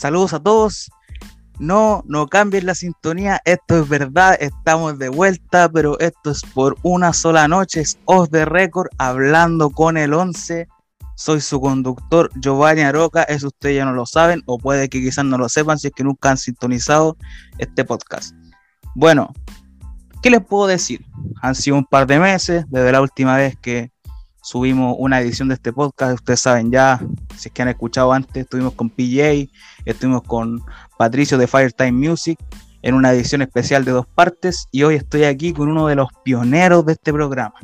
saludos a todos. No, no cambien la sintonía, esto es verdad, estamos de vuelta, pero esto es por una sola noche, es Off the Record, hablando con el 11. Soy su conductor Giovanni Aroca, eso ustedes ya no lo saben, o puede que quizás no lo sepan si es que nunca han sintonizado este podcast. Bueno, ¿qué les puedo decir? Han sido un par de meses desde la última vez que subimos una edición de este podcast. Ustedes saben ya, si es que han escuchado antes, estuvimos con PJ, estuvimos con Patricio de Firetime Music en una edición especial de dos partes y hoy estoy aquí con uno de los pioneros de este programa.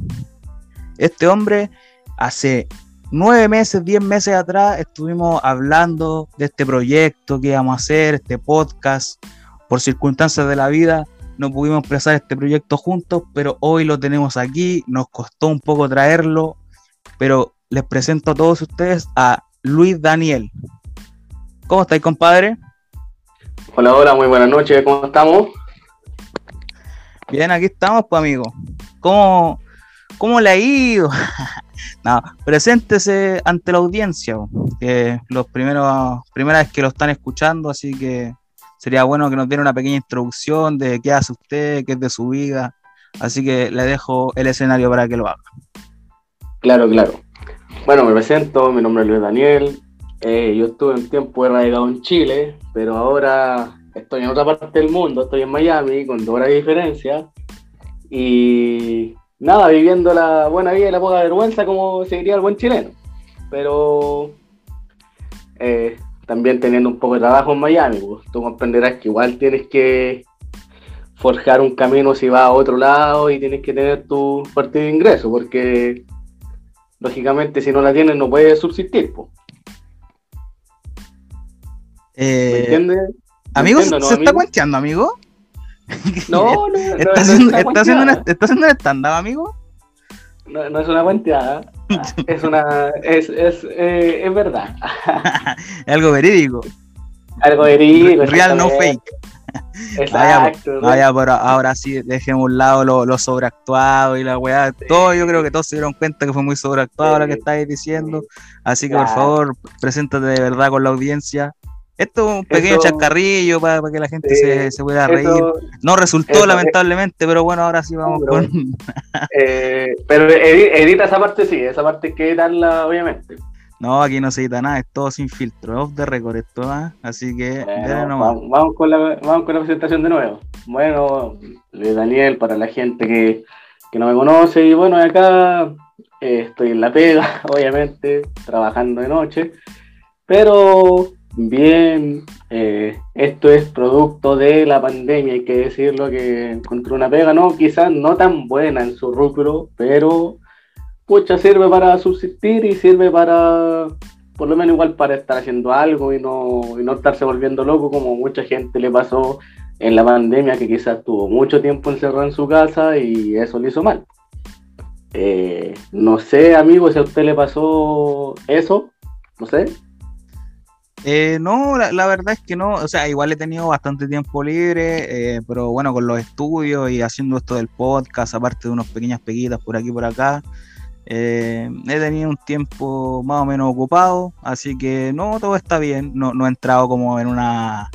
Este hombre hace nueve meses, diez meses atrás estuvimos hablando de este proyecto que íbamos a hacer, este podcast. Por circunstancias de la vida no pudimos empezar este proyecto juntos, pero hoy lo tenemos aquí. Nos costó un poco traerlo, pero les presento a todos ustedes a Luis Daniel. ¿Cómo estáis, compadre? Hola, hola, muy buenas noches, ¿cómo estamos? Bien, aquí estamos, pues, amigo. ¿Cómo, cómo le ha ido? no, preséntese ante la audiencia, que los primeros, primera vez que lo están escuchando, así que sería bueno que nos diera una pequeña introducción de qué hace usted, qué es de su vida. Así que le dejo el escenario para que lo haga. Claro, claro. Bueno, me presento, mi nombre es Luis Daniel. Eh, yo estuve un tiempo radicado en Chile, pero ahora estoy en otra parte del mundo, estoy en Miami con dos horas de diferencia. Y nada, viviendo la buena vida y la poca vergüenza como se diría el buen chileno. Pero eh, también teniendo un poco de trabajo en Miami, pues, tú comprenderás que igual tienes que forjar un camino si vas a otro lado y tienes que tener tu parte de ingreso, porque lógicamente si no la tienes no puedes subsistir. Eh, ¿Me entiendes? Amigo, ¿se, está cuenteando, amigo? No, no, ¿Está, haciendo, está, haciendo una, ¿Está haciendo un stand-up, amigo? No, no, es una cuenteada, es una, es, es, eh, es verdad. Algo verídico. Algo verídico. Real, no fake. Exacto. Vaya, pero ahora sí, dejemos a un lado lo, sobreactuado y la weá. Todo, yo creo que todos se dieron cuenta que fue muy sobreactuado lo que estáis diciendo. Así que por favor, preséntate de verdad con la audiencia. Esto es un pequeño chascarrillo para, que la gente se, se, pueda reír. No resultó, lamentablemente, pero bueno, ahora sí vamos con. eh, pero edita esa parte, sí, esa parte hay que editarla, obviamente. No, aquí no se edita nada, es todo sin filtro, off the record esto, ¿ah? así que vamos, con la, vamos con la presentación de nuevo. Bueno, Daniel, para la gente que, no me conoce, y bueno, acá eh, estoy en la pega, obviamente, trabajando de noche, pero bien, eh, esto es producto de la pandemia, hay que decirlo, que encontré una pega, no, quizás no tan buena en su rubro, pero pucha, sirve para subsistir y sirve para, por lo menos igual para estar haciendo algo y no, y no estarse volviendo loco como mucha gente le pasó en la pandemia que quizás tuvo mucho tiempo encerrado en su casa y eso le hizo mal. Eh, no sé, amigo, si a usted le pasó eso, no sé. Eh, no, la, verdad es que no, o sea, igual he tenido bastante tiempo libre, eh, pero bueno, con los estudios y haciendo esto del podcast, aparte de unas pequeñas peguitas por aquí y por acá, eh, he tenido un tiempo más o menos ocupado, así que no, todo está bien. No, he entrado como en una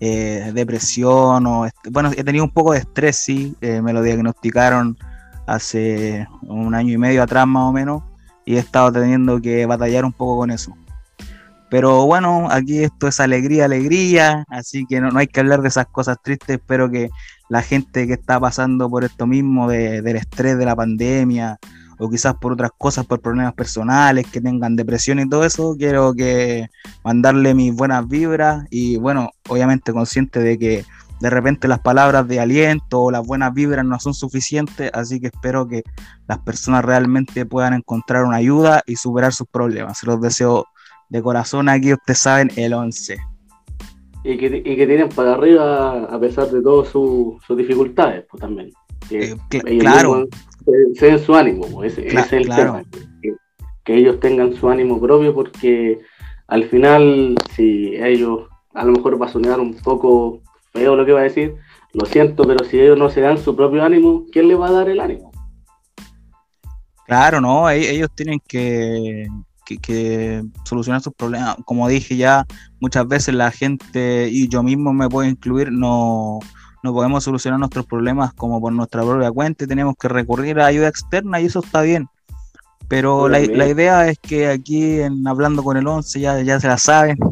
eh, depresión o bueno, he tenido un poco de estrés, sí. Eh, me lo diagnosticaron hace un año y medio atrás más o menos y he estado teniendo que batallar un poco con eso. Pero bueno, aquí esto es alegría, alegría, así que no, hay que hablar de esas cosas tristes. Espero que la gente que está pasando por esto mismo, del estrés de la pandemia, o quizás por otras cosas, por problemas personales, que tengan depresión y todo eso, quiero que mandarle mis buenas vibras y bueno, obviamente consciente de que de repente las palabras de aliento o las buenas vibras no son suficientes, así que espero que las personas realmente puedan encontrar una ayuda y superar sus problemas. Se los deseo de corazón aquí, ustedes saben, el 11. Y que, y que tienen para arriba a pesar de todas sus dificultades, pues también. Eh, claro se den su ánimo, ese, es el tema. Que, ellos tengan su ánimo propio porque al final, si ellos a lo mejor va a sonar un poco feo lo que va a decir, lo siento, pero si ellos no se dan su propio ánimo, ¿quién le va a dar el ánimo? Claro, no, e-, ellos tienen que, que, solucionar sus problemas. Como dije ya, muchas veces la gente, y yo mismo me puedo incluir, no, no podemos solucionar nuestros problemas como por nuestra propia cuenta y tenemos que recurrir a ayuda externa y eso está bien. Pero la, idea es que aquí en Hablando con el 11 ya, ya se la saben.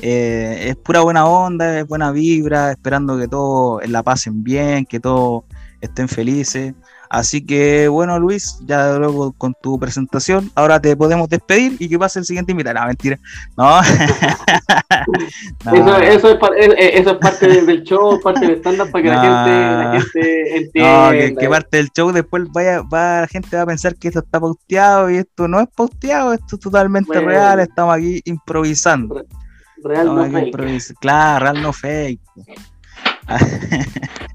Eh, es pura buena onda, es buena vibra, esperando que todos la pasen bien, que todos estén felices. Así que bueno, Luis, ya luego con tu presentación, ahora te podemos despedir y que pase el siguiente invitado. No, mentira. No. Eso, es, parte del show, parte del stand-up para que la, gente, la gente entienda. No, que, parte del show después vaya, va, la gente va a pensar que esto está posteado y esto no es posteado, esto es totalmente real, estamos aquí improvisando. Real no fake. Claro, real no fake.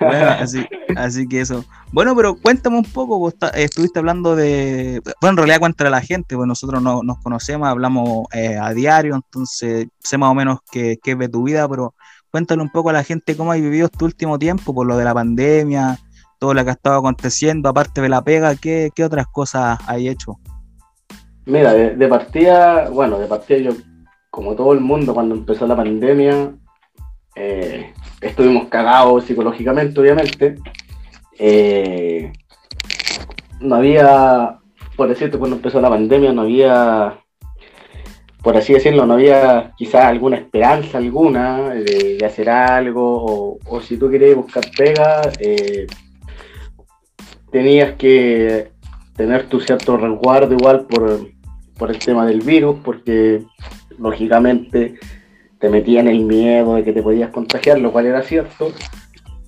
bueno, así, así que eso. Bueno, pero cuéntame un poco, vos estuviste hablando de, bueno, en realidad cuéntale a la gente, pues nosotros no, nos conocemos, hablamos eh, a diario, entonces sé más o menos qué, qué es de tu vida, pero cuéntale un poco a la gente cómo has vivido este último tiempo, por lo de la pandemia, todo lo que ha estado aconteciendo, aparte de la pega, ¿qué, qué otras cosas hay hecho? Mira, de, partida, bueno, de partida yo, como todo el mundo, cuando empezó la pandemia, eh, estuvimos cagados psicológicamente, obviamente. Eh, no había, por decirte, cuando empezó la pandemia, no había, por así decirlo, no había quizás alguna esperanza alguna de, hacer algo, o, si tú querías buscar pega, eh, tenías que tener tu cierto resguardo igual por, por el tema del virus, porque lógicamente te metían el miedo de que te podías contagiar, lo cual era cierto.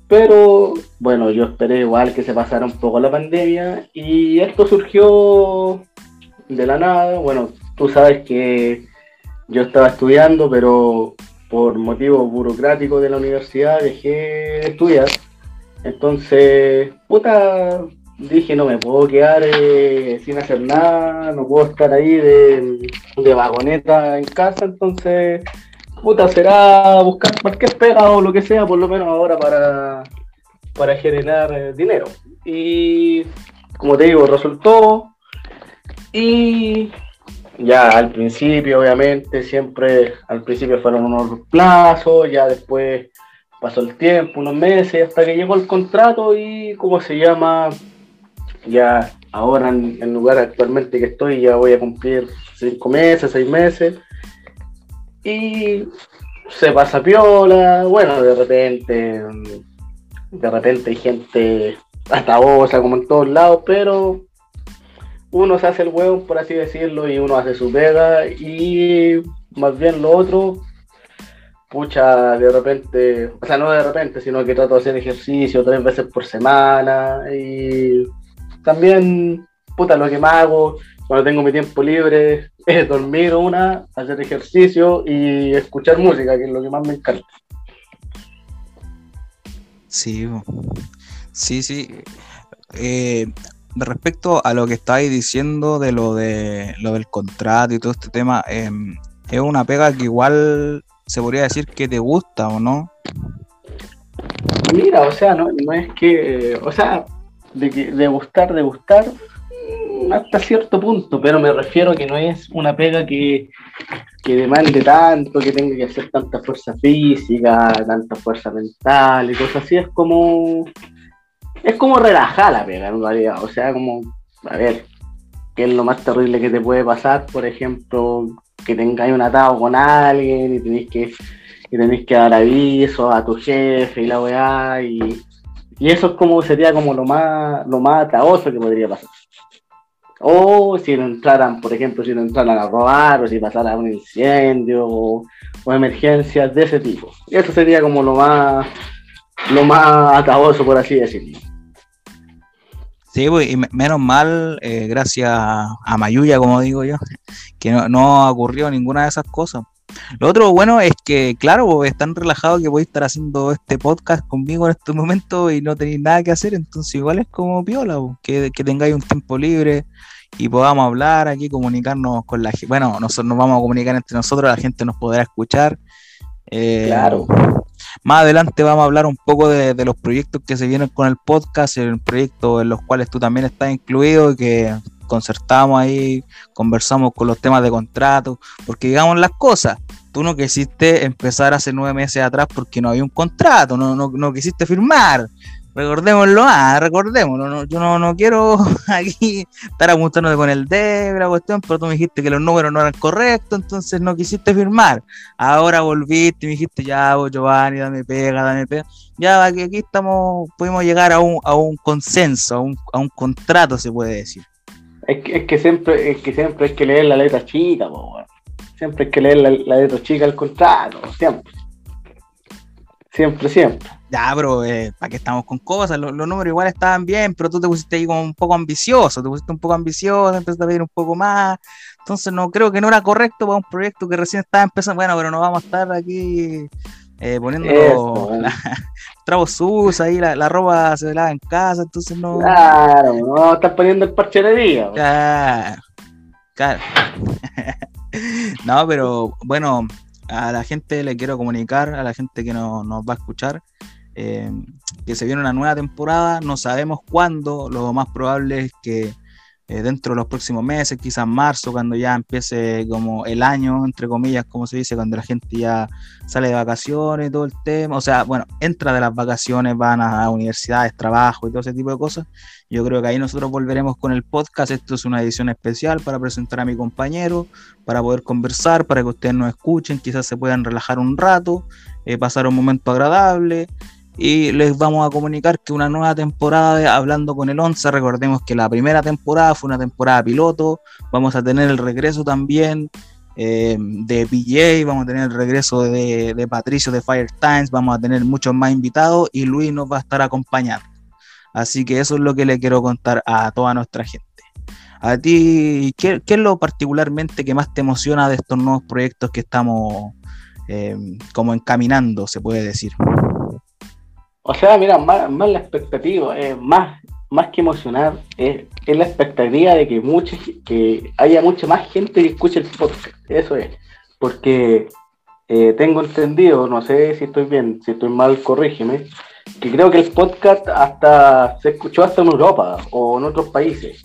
Pero bueno, yo esperé igual que se pasara un poco la pandemia y esto surgió de la nada. Bueno, tú sabes que yo estaba estudiando, pero por motivos burocráticos de la universidad dejé de estudiar. Entonces, puta, dije no me puedo quedar eh, sin hacer nada, no puedo estar ahí de, de vagoneta en casa, entonces puta, será buscar cualquier pega o lo que sea, por lo menos ahora para, para generar eh, dinero. Y como te digo, resultó. Y ya al principio, obviamente, siempre al principio fueron unos plazos, ya después pasó el tiempo, unos meses, hasta que llegó el contrato y, ¿cómo se llama? Ya ahora en el lugar actualmente que estoy, ya voy a cumplir cinco meses, seis meses y se pasa piola, bueno, de repente, de repente hay gente hasta osa como en todos lados, pero uno se hace el huevo, por así decirlo, y uno hace su pega, y más bien lo otro, pucha, de repente, o sea, no de repente, sino que trato de hacer ejercicio tres veces por semana, y también, puta, lo que me hago, cuando tengo mi tiempo libre, es dormir una, hacer ejercicio y escuchar música, que es lo que más me encanta. Sí, sí, sí. Eh, respecto a lo que estáis diciendo de lo de lo del contrato y todo este tema, em, es una pega que igual se podría decir que te gusta o no. Mira, o sea, no, no es que, o sea, de, de gustar, de gustar, hasta cierto punto, pero me refiero a que no es una pega que, que demande tanto, que tenga que hacer tanta fuerza física, tanta fuerza mental y cosas así, es como es como relajar la pega en realidad, o sea, como, a ver, ¿qué es lo más terrible que te puede pasar? Por ejemplo, que tengáis un atado con alguien y tenéis que, y tenéis que dar aviso a tu jefe y la weá, y, y eso es como sería como lo más, lo más ataoso que podría pasar. O si no entraran, por ejemplo, si no entraran a robar o si pasara un incendio o, emergencias de ese tipo. Eso sería como lo más, lo más ataboso, por así decirlo. Sí, pues, y menos mal, eh, gracias a Mayuya, como digo yo, que no, no ocurrió ninguna de esas cosas. Lo otro bueno es que, claro, vos están relajados que voy a estar haciendo este podcast conmigo en este momento y no tenéis nada que hacer, entonces igual es como piola, que, que tengáis un tiempo libre y podamos hablar aquí, comunicarnos con la gente. Bueno, nosotros nos vamos a comunicar entre nosotros, la gente nos podrá escuchar. Eh, claro. Más adelante vamos a hablar un poco de, los proyectos que se vienen con el podcast, el proyecto en los cuales tú también estás incluido y que concertamos ahí, conversamos con los temas de contrato, porque digamos las cosas, tú no quisiste empezar hace nueve meses atrás porque no había un contrato, no, no, no quisiste firmar, recordémoslo, ah, recordémoslo, yo no, no quiero aquí estar apuntándote con el dedo, la cuestión, pero tú me dijiste que los números no eran correctos, entonces no quisiste firmar. Ahora volviste y me dijiste, ya, Giovanni, dame pega, dame pega. Ya, aquí, aquí estamos, pudimos llegar a un, a un consenso, a un, a un contrato, se puede decir. Es que, es que siempre, es que siempre hay que leer la letra chica, po, siempre hay que leer la, letra chica al contrato, siempre. Siempre, siempre. Ya, pero eh, ¿para qué estamos con cosas? Los, números igual estaban bien, pero tú te pusiste ahí como un poco ambicioso, te pusiste un poco ambicioso, empezaste a pedir un poco más. Entonces no creo que no era correcto para un proyecto que recién estaba empezando. Bueno, pero no vamos a estar aquí eh, poniendo trabos sus ahí, la, la, ropa se lava en casa, entonces no. Claro, no estás poniendo el parche de día. Claro, claro. no, pero bueno, a la gente le quiero comunicar, a la gente que no, nos va a escuchar, eh, que se viene una nueva temporada, no sabemos cuándo, lo más probable es que eh, dentro de los próximos meses, quizás marzo, cuando ya empiece como el año, entre comillas, como se dice, cuando la gente ya sale de vacaciones, todo el tema, o sea, bueno, entra de las vacaciones, van a universidades, trabajo y todo ese tipo de cosas. Yo creo que ahí nosotros volveremos con el podcast. Esto es una edición especial para presentar a mi compañero, para poder conversar, para que ustedes nos escuchen, quizás se puedan relajar un rato, eh, pasar un momento agradable y les vamos a comunicar que una nueva temporada de Hablando con el 11, recordemos que la primera temporada fue una temporada piloto, vamos a tener el regreso también eh, de PJ, vamos a tener el regreso de, de, Patricio de Fire Times, vamos a tener muchos más invitados y Luis nos va a estar acompañando. Así que eso es lo que le quiero contar a toda nuestra gente. A ti, ¿qué, es lo particularmente que más te emociona de estos nuevos proyectos que estamos eh, como encaminando, se puede decir? O sea, mira, más, la expectativa, eh, más, más que emocionar, es, la expectativa de que, mucha, que haya mucha más gente que escuche el podcast. Eso es. Porque eh, tengo entendido, no sé si estoy bien, si estoy mal, corrígeme, que creo que el podcast hasta se escuchó hasta en Europa o en otros países.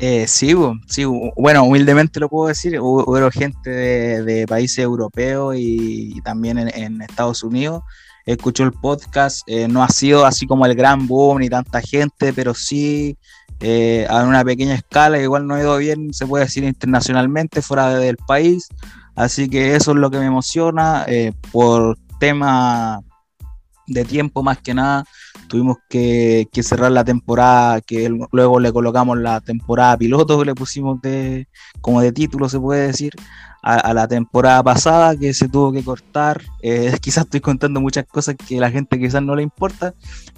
Eh, sí, sí, bueno, humildemente lo puedo decir, hubo, gente de, países europeos y, también en, Estados Unidos escuchó el podcast. Eh, no ha sido así como el gran boom ni tanta gente, pero sí eh, a una pequeña escala. Igual no ha ido bien, se puede decir internacionalmente, fuera del país. Así que eso es lo que me emociona. Eh, por tema de tiempo más que nada, tuvimos que, cerrar la temporada, que luego le colocamos la temporada piloto, que le pusimos de, como de título, se puede decir a, la temporada pasada que se tuvo que cortar. Eh, quizás estoy contando muchas cosas que a la gente quizás no le importa,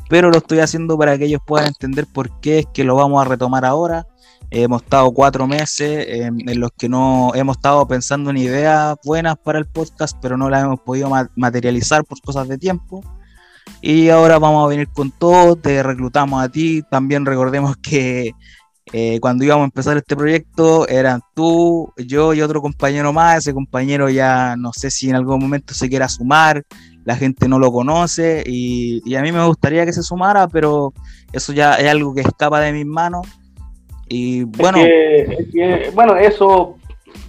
pero lo estoy haciendo para que ellos puedan entender por qué es que lo vamos a retomar ahora. hemos estado cuatro meses en los que no hemos estado pensando en ideas buenas para el podcast, pero no las hemos podido materializar por cosas de tiempo. Y ahora vamos a venir con todo, te reclutamos a ti. También recordemos que eh, cuando íbamos a empezar este proyecto eran tú, yo y otro compañero más. Ese compañero ya no sé si en algún momento se quiera sumar, la gente no lo conoce y, a mí me gustaría que se sumara, pero eso ya es algo que escapa de mis manos. Y bueno, bueno, eso,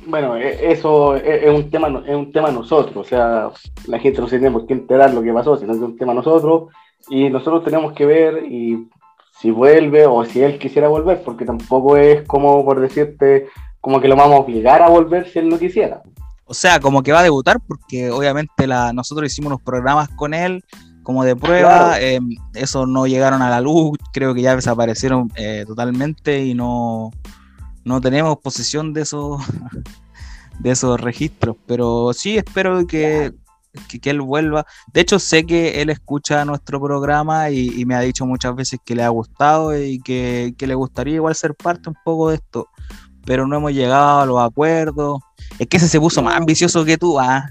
bueno, e, eso es un tema, es un tema nosotros, o sea, la gente no se tiene por qué enterar lo que pasó, sino que es un tema nosotros y nosotros tenemos que ver y si vuelve o si él quisiera volver, porque tampoco es como por decirte, como que lo vamos a obligar a volver si él no quisiera. O sea, como que va a debutar, porque obviamente la, nosotros hicimos unos programas con él como de prueba, eh, esos no llegaron a la luz, creo que ya desaparecieron eh, totalmente y no, no tenemos posesión de esos, de esos registros, pero sí espero que que, él vuelva. De hecho, sé que él escucha nuestro programa y, me ha dicho muchas veces que le ha gustado y que, le gustaría igual ser parte un poco de esto, pero no hemos llegado a los acuerdos. Es que ese se puso más ambicioso que tú, ¿ah?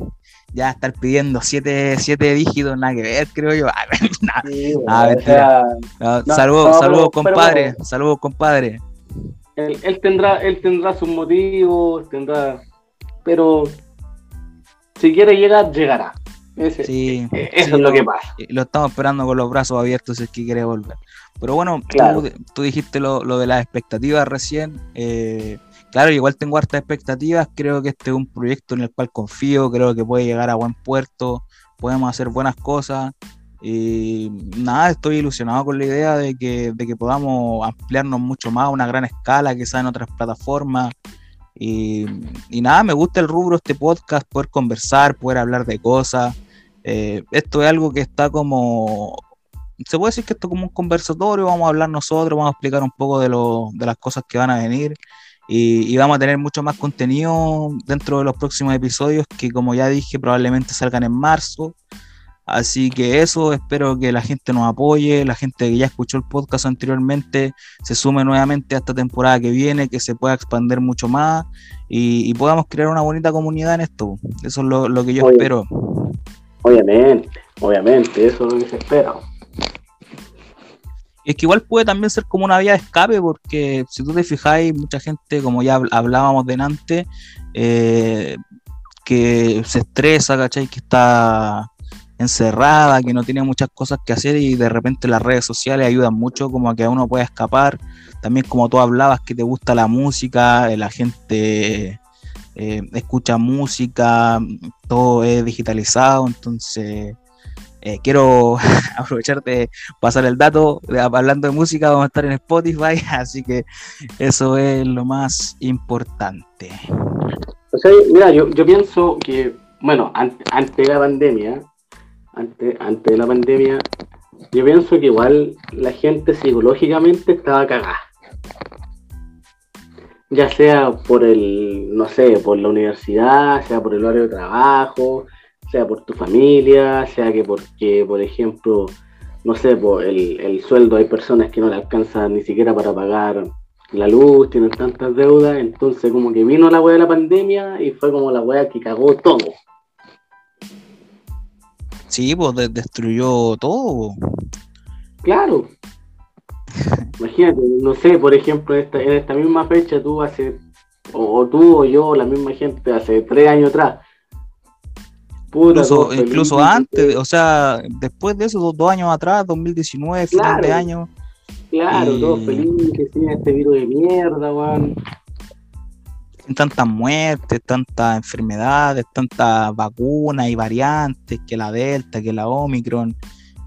ya estar pidiendo siete, siete dígitos, nada que ver, creo yo. saludos, saludos, compadre. Saludos, compadre. Él, él, tendrá, él tendrá sus motivos, tendrá, pero si quiere llegar, llegará. sí, e, eso es lo, que pasa. Lo estamos esperando con los brazos abiertos si es que quiere volver. Pero bueno, tú, dijiste lo, de las expectativas recién. Eh, claro, igual tengo hartas expectativas. Creo que este es un proyecto en el cual confío. Creo que puede llegar a buen puerto. Podemos hacer buenas cosas. Y nada, estoy ilusionado con la idea de que, de que podamos ampliarnos mucho más a una gran escala, quizás en otras plataformas. Y, y, nada, me gusta el rubro este podcast, poder conversar, poder hablar de cosas. Eh, esto es algo que está como se puede decir que esto es como un conversatorio, vamos a hablar nosotros, vamos a explicar un poco de, lo, de las cosas que van a venir y, y, vamos a tener mucho más contenido dentro de los próximos episodios que como ya dije probablemente salgan en marzo. Así que eso, espero que la gente nos apoye, la gente que ya escuchó el podcast anteriormente se sume nuevamente a esta temporada que viene, que se pueda expandir mucho más y, podamos crear una bonita comunidad en esto. Eso es lo, lo que yo espero. Obviamente, obviamente, eso es lo que se espera es que igual puede también ser como una vía de escape, porque si tú te fijáis, mucha gente, como ya hablábamos delante, eh, que se estresa, ¿cachai? Que está encerrada, que no tiene muchas cosas que hacer y de repente las redes sociales ayudan mucho como a que uno pueda escapar. También como tú hablabas que te gusta la música, eh, la gente eh, escucha música, todo es digitalizado, entonces eh, quiero aprovechar de pasar el dato, hablando de música, vamos a estar en Spotify, así que eso es lo más importante. O sea, mira, yo, pienso que, bueno, antes, de la pandemia, antes, de la pandemia, yo pienso que igual la gente psicológicamente estaba cagada. Ya sea por el, no sé, por la universidad, sea por el horario de trabajo, sea por tu familia, sea que porque, por ejemplo, no sé, por el, el sueldo hay personas que no le alcanzan ni siquiera para pagar la luz, tienen tantas deudas, entonces como que vino la weá de la pandemia y fue como la weá que cagó todo. Sí, pues destruyó todo. Claro. Imagínate, no sé, por ejemplo, en esta, en esta misma fecha tú hace, o, o, tú o yo, la misma gente, hace tres años atrás, incluso, incluso antes, o sea, después de eso, dos, años atrás, 2019, final de año. Claro, todos felices, sin este virus de mierda, weón. Tantas muertes, tantas enfermedades, tantas vacunas y variantes, que la Delta, que la Omicron,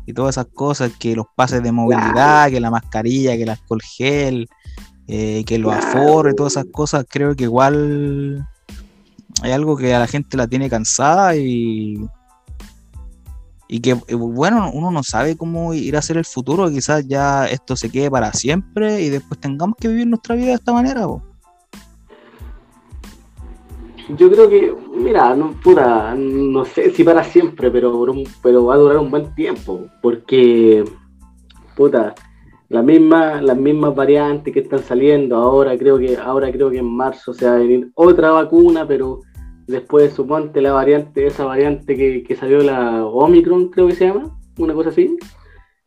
y todas esas cosas, que los pases de movilidad, que la mascarilla, que el alcohol gel, eh, que los aforos y todas esas cosas, creo que igual hay algo que a la gente la tiene cansada y, y que, eh, bueno, uno no sabe cómo ir a hacer el futuro, quizás ya esto se quede para siempre y después tengamos que vivir nuestra vida de esta manera. Yo creo que, mira, no, puta, no sé si para siempre, pero, pero va a durar un buen tiempo, porque, puta, la misma, las mismas variantes que están saliendo, ahora creo que, ahora creo que en marzo se va a venir otra vacuna, pero Después, suponte la variante, esa variante que, salió la Omicron, creo que se llama, una cosa así.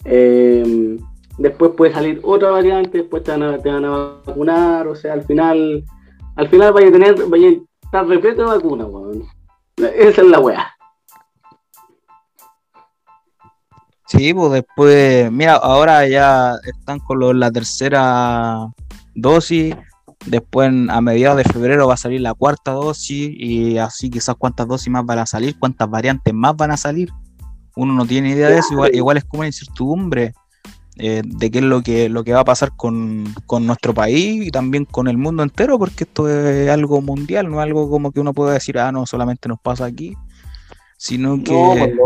Eh, después puede salir otra variante, después te van, a, te van a vacunar, o sea, al final, al final vaya a tener, vaya a estar repleto de vacunas, Esa es la weá. Sí, pues después, mira, ahora ya están con la tercera dosis Después, a mediados de febrero, va a salir la cuarta dosis y así quizás cuántas dosis más van a salir, cuántas variantes más van a salir. Uno no tiene idea de eso, igual, es como una incertidumbre eh, de qué es lo que, lo que va a pasar con, nuestro país y también con el mundo entero, porque esto es algo mundial, no es algo como que uno pueda decir, ah, no, solamente nos pasa aquí, sino que,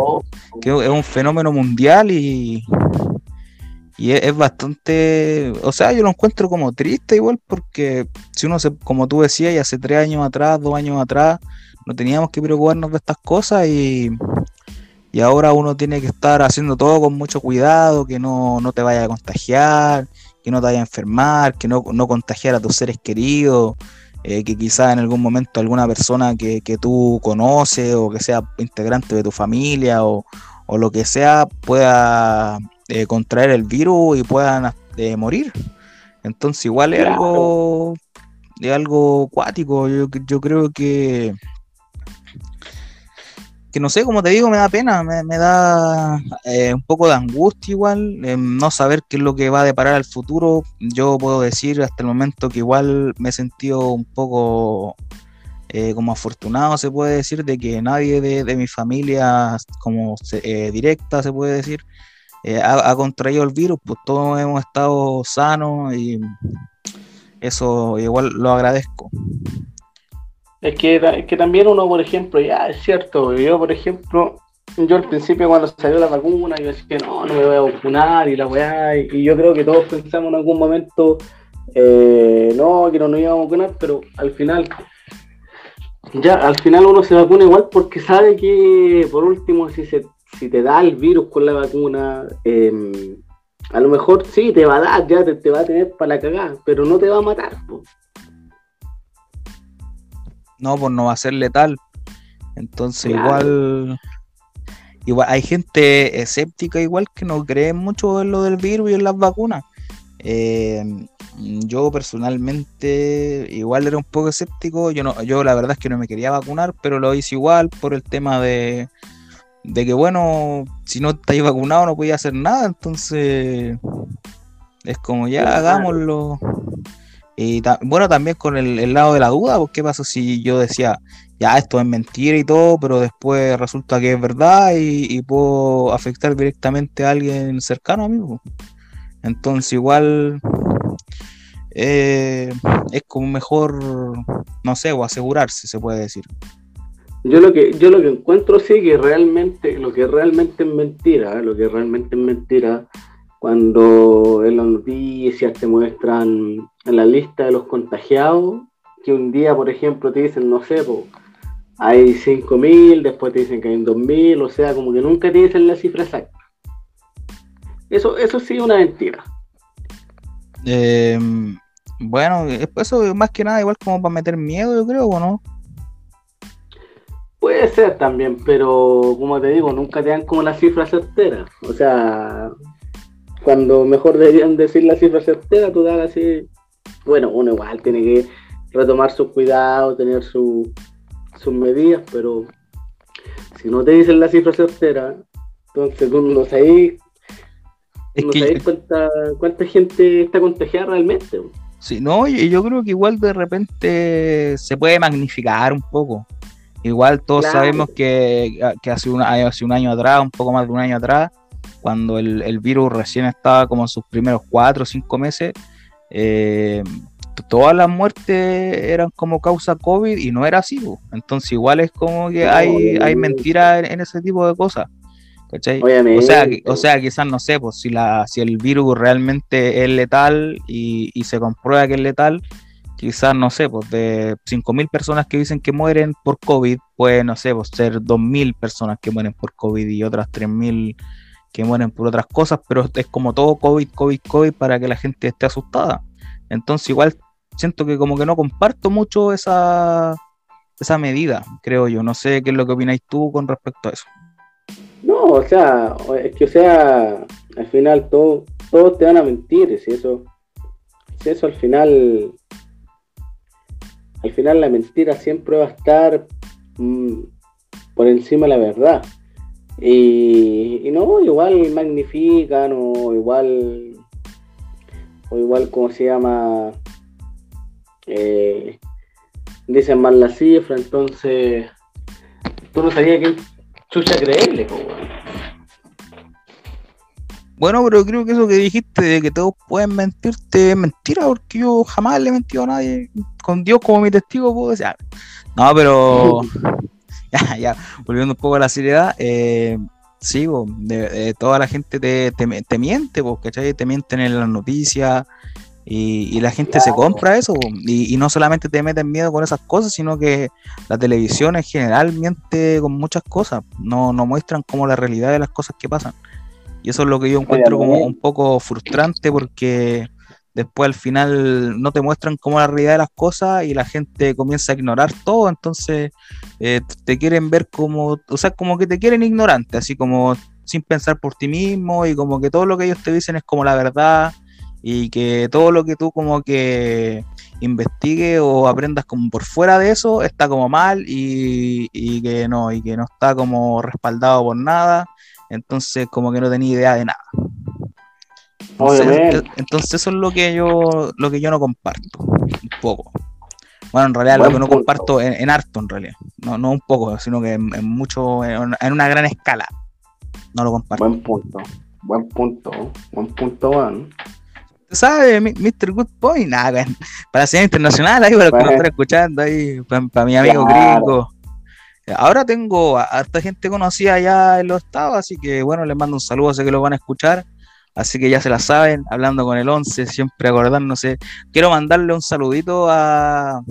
que es un fenómeno mundial y, y es, bastante, o sea, yo lo encuentro como triste igual porque si uno se, como tú decías, y hace tres años atrás, dos años atrás, no teníamos que preocuparnos de estas cosas y, y ahora uno tiene que estar haciendo todo con mucho cuidado, que no, te vaya a contagiar, que no te vaya a enfermar, que no, no contagiar a tus seres queridos, eh, que quizás en algún momento alguna persona que, que tú conoces o que sea integrante de tu familia o, o lo que sea pueda eh, contraer el virus y puedan eh, morir. Entonces igual es algo es algo cuático. Yo, yo creo que que no sé, como te digo, me da pena, me, da eh, un poco de angustia igual, no saber qué es lo que va a deparar al futuro. Yo puedo decir hasta el momento que igual me he sentido un poco eh, como afortunado, se puede decir, de que nadie de, mi familia, como eh, directa, se puede decir, ha, contraído el virus, pues todos hemos estado sanos y eso igual lo agradezco. Es que, que también uno, por ejemplo, ya es cierto, yo, por ejemplo, yo al principio cuando salió la vacuna, yo decía, no, no me voy a vacunar y la weá, y, yo creo que todos pensamos en algún momento, eh, no, que no nos íbamos a vacunar, pero al final, ya, al final uno se vacuna igual porque sabe que, por último, si, se, si te da el virus con la vacuna, em, a lo mejor sí, te va a dar, ya te, va a tener para la cagada, pero no te va a matar. No, pues no va a ser letal. Entonces igual, igual hay gente escéptica igual que no cree mucho en lo del virus y en las vacunas. Eh, yo personalmente igual era un poco escéptico. Yo no, yo la verdad es que no me quería vacunar, pero lo hice igual por el tema de, de que bueno, si no estáis vacunado no podía hacer nada, entonces es como ya hagámoslo. Y bueno, también con el, lado de la duda, porque ¿qué pasa si yo decía, ya esto es mentira y todo, pero después resulta que es verdad y, puedo afectar directamente a alguien cercano a mí? Entonces igual eh, es como mejor, no sé, o asegurarse, se puede decir. Yo lo que, yo lo que encuentro sí que realmente, lo que realmente es mentira, lo que realmente es mentira, cuando en las noticias te muestran en la lista de los contagiados, que un día, por ejemplo, te dicen, no sé, hay 5.000, después te dicen que hay 2.000, o sea, como que nunca te dicen la cifra exacta. Eso, eso sí es una mentira. Eh, bueno, eso más que nada igual como para meter miedo, yo creo, ¿o no? Puede ser también, pero como te digo, nunca te dan como la cifra certera. O sea, cuando mejor deberían decir la cifra certera, tú das así. Bueno, uno igual tiene que retomar sus cuidados, tener sus medidas, pero si no te dicen la cifra certera, entonces tú no sabes, no cuánta, cuánta gente está contagiada realmente. Sí, no, y yo creo que igual de repente se puede magnificar un poco. Igual todos sabemos que, hace, un, hace un año atrás, un poco más de un año atrás, cuando el, virus recién estaba como en sus primeros cuatro o cinco meses, eh, todas las muertes eran como causa COVID y no era así. Entonces igual es como que hay, hay mentiras en, ese tipo de cosas. O sea, o sea, quizás no sé, pues si, la, si el virus realmente es letal y, y se comprueba que es letal, quizás, no sé, pues de 5.000 personas que dicen que mueren por COVID, puede, no sé, pues ser 2.000 personas que mueren por COVID y otras 3.000 que mueren por otras cosas, pero es como todo COVID, COVID, COVID para que la gente esté asustada. Entonces igual siento que como que no comparto mucho esa, esa medida, creo yo. No sé qué es lo que opináis tú con respecto a eso. No, o sea, es que o sea, al final todo, todos te van a mentir, si eso, si eso al final al final la mentira siempre va a estar mm, por encima de la verdad. Y, no, igual magnifican o igual, o igual, como se llama? Eh, dicen mal la cifra, entonces tú no sabías que chucha creerle, bueno, pero creo que eso que dijiste de que todos pueden mentirte es mentira, porque yo jamás le he mentido a nadie. Con Dios como mi testigo puedo decir. No, pero. ya, ya, volviendo un poco a la seriedad. Eh, sí, de, toda la gente te, te, miente, ¿cachai? Te mienten en las noticias. Y, la gente se compra eso, y, y, no solamente te meten miedo con esas cosas, sino que la televisión en general miente con muchas cosas, no, no muestran como la realidad de las cosas que pasan. Y eso es lo que yo encuentro como un poco frustrante porque después al final no te muestran como la realidad de las cosas y la gente comienza a ignorar todo, entonces eh, te quieren ver como, o sea, como que te quieren ignorante, así como sin pensar por ti mismo y como que todo lo que ellos te dicen es como la verdad y que todo lo que tú como que investigue o aprendas como por fuera de eso está como mal y, y que no, y que no está como respaldado por nada, entonces como que no tenía idea de nada. Entonces, entonces, eso es lo que yo lo que yo no comparto, un poco. Bueno, en realidad lo que no comparto en, harto, en realidad. No, no un poco, sino que en, mucho, en, una gran escala. No lo comparto. Buen punto, buen punto, buen punto, man. ¿Sabes? Mr. Good Point, nada, para la señal internacional, ahí para los que nos están escuchando, ahí, para, mi amigo gringo. Ahora tengo a harta gente conocida allá en los estados, así que bueno, les mando un saludo, sé que lo van a escuchar. Así que ya se la saben, hablando con el 11, siempre acordándose. Quiero mandarle un saludito a,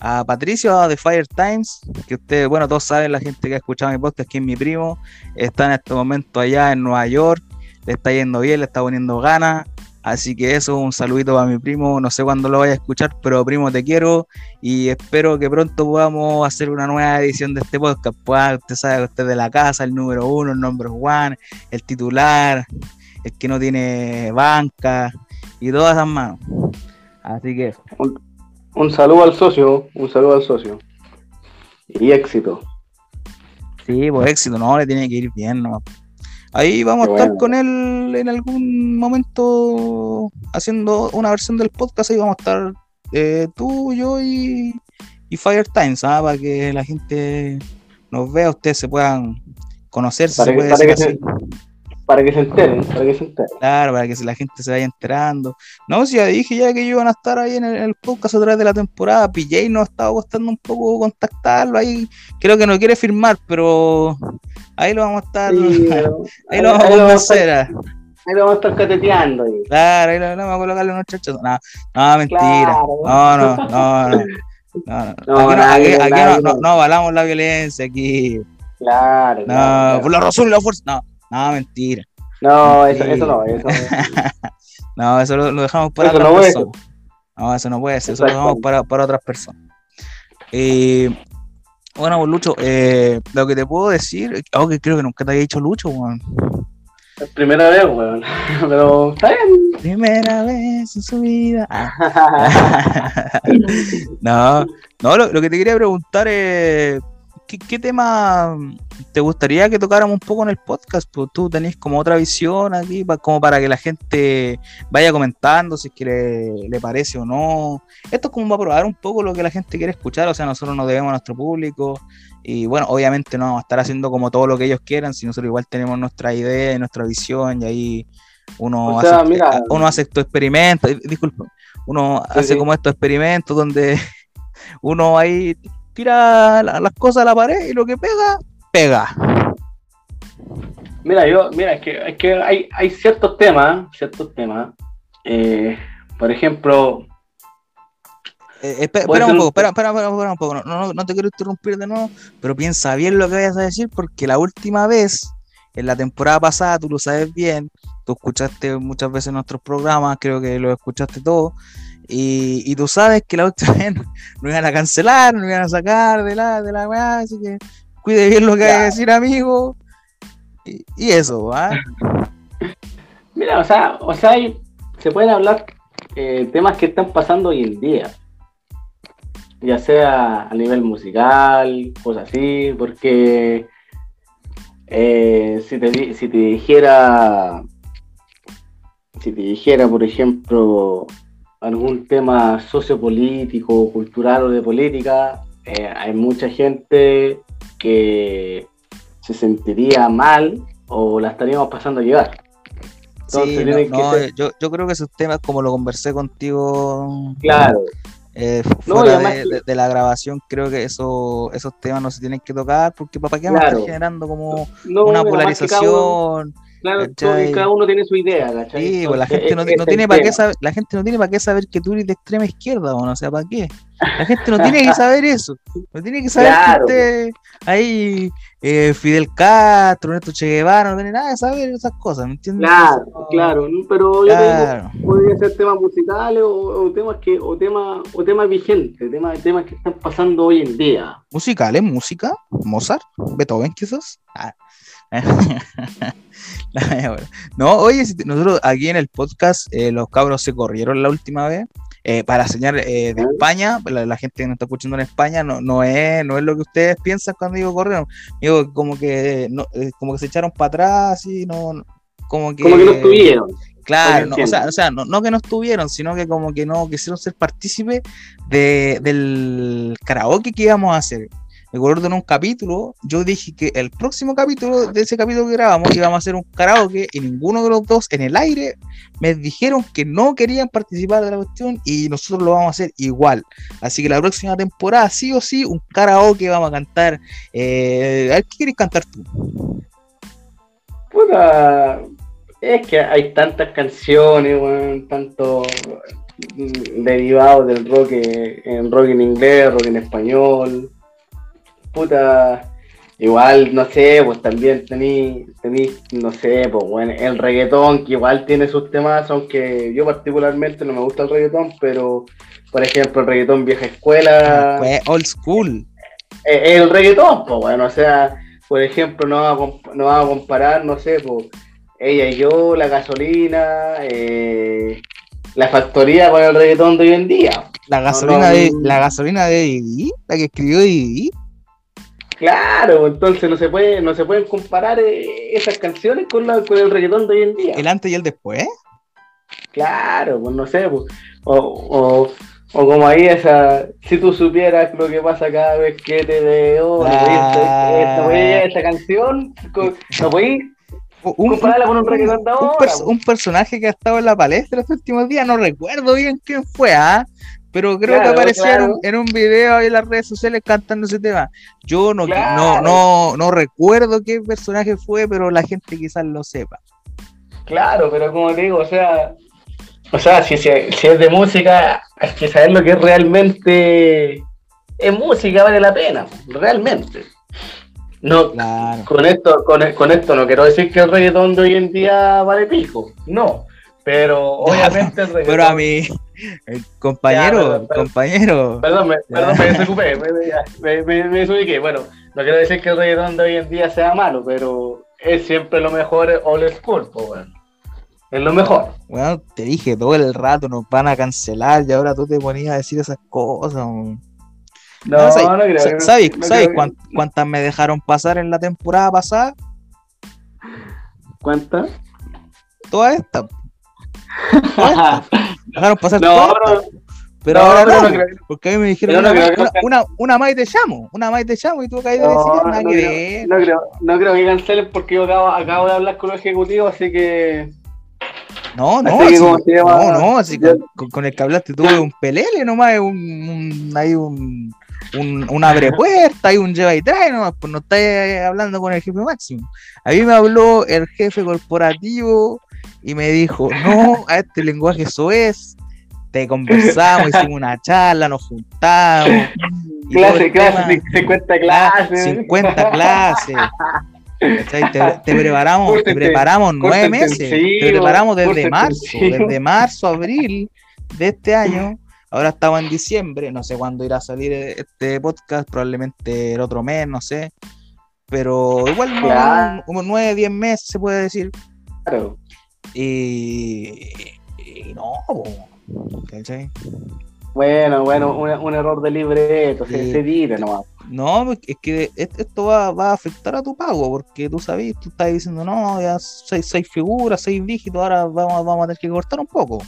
a Patricio de Fire Times, que ustedes, bueno, todos saben, la gente que ha escuchado mi podcast, que es mi primo, está en este momento allá en Nueva York, le está yendo bien, le está poniendo ganas. Así que eso, un saludito para mi primo, no sé cuándo lo vaya a escuchar, pero primo te quiero y espero que pronto podamos hacer una nueva edición de este podcast. Pues, usted sabe que usted es de la casa, el número uno, el number one, el titular, el que no tiene banca y todas esas manos. Así que Un, saludo al socio, un saludo al socio. Y éxito. Sí, pues éxito, no, le tiene que ir bien, ¿no? Ahí vamos a estar con él en algún momento haciendo una versión del podcast. Ahí vamos a estar eh, tú, yo y, y Fire Times, ¿ah? para que la gente nos vea, ustedes se puedan conocer. se puede decir para que se enteren, para que se enteren. Claro, para que la gente se vaya enterando. No, si ya dije ya que iban a estar ahí en el, podcast a través de la temporada. PJ nos ha estado costando un poco contactarlo ahí. Creo que no quiere firmar, pero ahí lo vamos a estar. ahí, lo vamos a convencer. Ahí lo vamos a estar cateteando. Ahí. Claro, ahí lo vamos a colocarle unos chachos. No, no, mentira. No, no, no, no. No, no, aquí, no, no, no, avalamos la violencia aquí. Claro. No, por la razón y la fuerza. No. No, mentira. No, Eso, eso, no, eso no. eso lo, dejamos para otras personas. No, eso no puede ser, eso lo dejamos para, para otras personas. Eh, bueno, pues, Lucho, eh, lo que te puedo decir, algo que creo que nunca te había dicho Lucho, weón. Primera vez, weón. Pero está bien. Primera vez en su vida. no, no, lo, lo, que te quería preguntar es ¿qué, tema te gustaría que tocáramos un poco en el podcast? Pues tú tenés como otra visión aquí, como para que la gente vaya comentando si es que le, parece o no. Esto es como para probar un poco lo que la gente quiere escuchar, o sea, nosotros nos debemos a nuestro público y bueno, obviamente no vamos a estar haciendo como todo lo que ellos quieran, si nosotros igual tenemos nuestra idea y nuestra visión y ahí uno, hace, uno hace estos experimentos, disculpa, uno hace como estos experimentos donde uno ahí tira las cosas a la pared y lo que pega, pega. Mira, yo, mira, es que, es que hay, hay ciertos temas, ciertos temas. Eh, por ejemplo. Eh, espera, un poco, espera, espera, espera, un poco. No, no, no, te quiero interrumpir de nuevo, pero piensa bien lo que vayas a decir, porque la última vez, en la temporada pasada, tú lo sabes bien, tú escuchaste muchas veces nuestros programas, creo que lo escuchaste todo, y, y, tú sabes que la otra vez no, iban a cancelar, no iban a sacar de la, de la weá, así que cuide bien lo que hay que decir, amigo. Y, eso, ¿va? Mira, o sea, o sea, se pueden hablar eh, temas que están pasando hoy en día. Ya sea a nivel musical, cosas así, porque eh, si, te, si te dijera, si te dijera, por ejemplo, algún tema sociopolítico, cultural o de política, eh, hay mucha gente que se sentiría mal o la estaríamos pasando a llevar. sí, yo, yo, creo que esos temas, como lo conversé contigo, claro. Eh, fuera de, la grabación, creo que eso, esos temas no se tienen que tocar, porque para qué vamos a estar generando como una polarización. Claro, cada uno tiene su idea, ¿cachai? Sí, pues la gente no, tiene para qué saber, la gente no tiene para qué saber que tú eres de extrema izquierda, o no, sea, ¿para qué? La gente no tiene que saber eso. No tiene que saber que usted ahí eh, Fidel Castro, Néstor Che Guevara, no tiene nada de saber esas cosas, ¿me entiendes? Claro, claro, pero yo podría ser temas musicales o, temas que, o temas, o temas vigentes, temas, temas que están pasando hoy en día. ¿Musicales? ¿Música? ¿Mozart? ¿Beethoven quizás? Ah. no, oye, nosotros aquí en el podcast, eh, los cabros se corrieron la última vez. Eh, para señalar eh, de España, la, gente que nos está escuchando en España no, no, es, no es lo que ustedes piensan cuando digo corrieron. Digo, como que, no, como que se echaron para atrás y no, como que... Como que no estuvieron. Claro, no, o sea, o sea no, no, que no estuvieron, sino que como que no quisieron ser partícipes de, del karaoke que íbamos a hacer. Me acuerdo en un capítulo, yo dije que el próximo capítulo de ese capítulo que grabamos íbamos a hacer un karaoke y ninguno de los dos en el aire me dijeron que no querían participar de la cuestión y nosotros lo vamos a hacer igual. Así que la próxima temporada, sí o sí, un karaoke vamos a cantar. Eh, a ¿qué quieres cantar tú? Puta, es que hay tantas canciones, bueno, tanto derivados del rock en rock en inglés, rock en español. Puta, igual, no sé, pues también tení, tení no sé, pues bueno, el reggaetón, que igual tiene sus temas, aunque yo particularmente no me gusta el reggaetón, pero por ejemplo, el reggaetón vieja escuela. Pues old school. Eh, el, reggaetón, pues bueno, o sea, por ejemplo, no vamos a, no vamos a comparar, no sé, pues ella y yo, la gasolina, eh, la factoría con el reggaetón de hoy en día. La gasolina de la gasolina de Didi, la que escribió Didi. Claro, entonces no se puede, no se pueden comparar eh, esas canciones con, la, con el reggaetón de hoy en día. El antes y el después. Claro, pues no sé, pues, o, o, o como ahí esa, si tú supieras lo que pasa cada vez que te veo, ah. esta, canción, no podéis un, un, personaje que ha estado en la palestra estos últimos días, no recuerdo bien quién fue, ¿ah? Pero creo que apareció en, un, video ahí en las redes sociales cantando ese tema. Yo no, no, no, no recuerdo qué personaje fue, pero la gente quizás lo sepa. Claro, pero como digo, o sea, o sea, si, si, es de música, hay que saber lo que realmente es música, vale la pena, realmente. No, con esto, con, esto no quiero decir que el reggaetón de hoy en día vale pico, no, pero obviamente el reggaetón... Pero a mí, compañero, compañero. Perdón, me, perdón, me desocupé, me, me, me, desubiqué. Bueno, no quiero decir que el reggaetón de hoy en día sea malo, pero es siempre lo mejor old school, pues bueno. Es lo mejor. Bueno, te dije todo el rato, nos van a cancelar y ahora tú te ponías a decir esas cosas. No, no, creo. ¿Sabes, cuántas me dejaron pasar en la temporada pasada? ¿Cuántas? Todas estas. Dejaron pasar no, todas Pero ahora no, porque a mí me dijeron una, una, una, más y te llamo, una más y te llamo y tú caes de decir nada que ver. No creo, no creo que cancelen porque yo acabo, acabo de hablar con los ejecutivos, así que no, no, así, no, no, así con, con, el que hablaste tuve un pelele nomás, un, un, hay un, un, un abre puerta, hay un lleva y trae nomás, pues no está hablando con el jefe máximo. A mí me habló el jefe corporativo y me dijo, no, a este lenguaje eso es, te conversamos, hicimos una charla, nos juntamos. Clase, clase, 50 clases. 50 clases. Te, preparamos, te preparamos nueve meses, te preparamos desde marzo, desde marzo, abril de este año. Ahora estamos en diciembre, no sé cuándo irá a salir este podcast, probablemente el otro mes, no sé. Pero igual nueve, diez meses se puede decir. Claro. Y, no, Bueno, bueno, un, error de libreto, se, se tira nomás. No, es que esto va, va, a afectar a tu pago, porque tú sabes, tú estás diciendo, no, ya seis, seis figuras, seis dígitos, ahora vamos, vamos a tener que cortar un poco.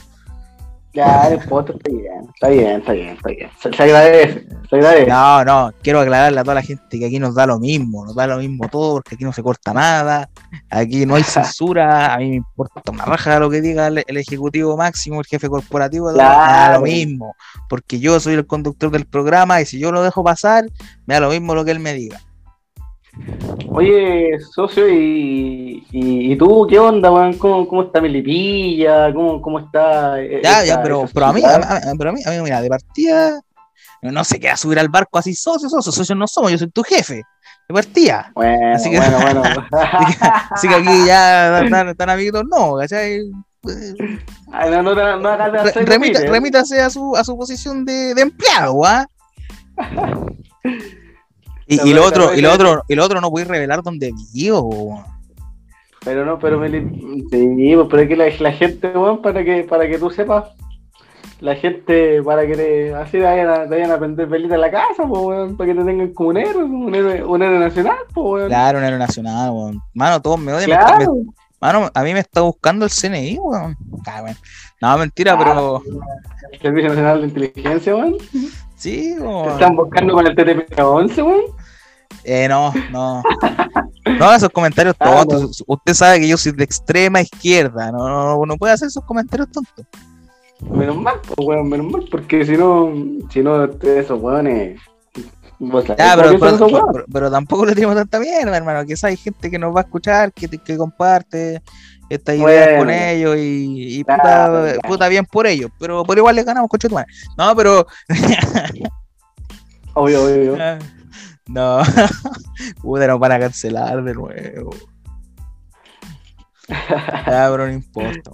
Ya, el foto está bien, está bien, está bien, está bien. Se, agradece, se agradece. No, no, quiero aclararle a toda la gente que aquí nos da lo mismo, nos da lo mismo todo, porque aquí no se corta nada, aquí no hay censura, a mí me importa una raja lo que diga el, ejecutivo máximo, el jefe corporativo, da lo mismo, porque yo soy el conductor del programa y si yo lo dejo pasar, me da lo mismo lo que él me diga. Oye, socio, ¿y, y, tú qué onda, ¿Cómo, ¿Cómo, está Melipilla? ¿Cómo, cómo está...? Eh, ya, ya, pero, pero, a mí, a, pero a mí, a mí, mira, de partida, no se queda subir al barco así, socio, socio, socios no somos, yo soy tu jefe. De partida. Bueno, así que, bueno, bueno. así que aquí ya están, amiguitos, no, ¿cachai? Ay, no, no, no, Remita, remítase a su, a su posición de, de empleado, ¿ah? Y, lo otro, y lo otro, y lo otro no voy a revelar dónde vivo. Pero no, pero me sí, pues, pero es que la, la gente, weón, para que, para que tú sepas, la gente, para que te, así te vayan, a, te vayan a prender velita en la casa, pues, weón, para que te tengan como un héroe, un héroe, un héroe nacional, pues, weón. Claro, un héroe nacional, weón. Mano, todos me odian. Claro. me- me- mano, a mí me está buscando el CNI, weón. Ah, weón. No, mentira, pero El Servicio Nacional de Inteligencia, weón. sí, Te están buscando con el TTP-11, weón. Eh, no, no. No esos comentarios Ah, tontos. Usted sabe que yo soy de extrema izquierda. No, no, no puede hacer esos comentarios tontos. Menos mal, pues, weón, menos mal, porque si no, si no, esos weones. sabés Ya, pero, pero, esos weones. pero- pero tampoco le tenemos tanta mierda, hermano. Que hay gente que nos va a escuchar, que, que comparte estas ideas con ellos y, y Claro, puta, bien por ellos. Pero por igual le ganamos, coche tu madre. No, pero. Obvio, obvio, obvio. no. Puta, nos van a cancelar de nuevo. Ya, pero no importa.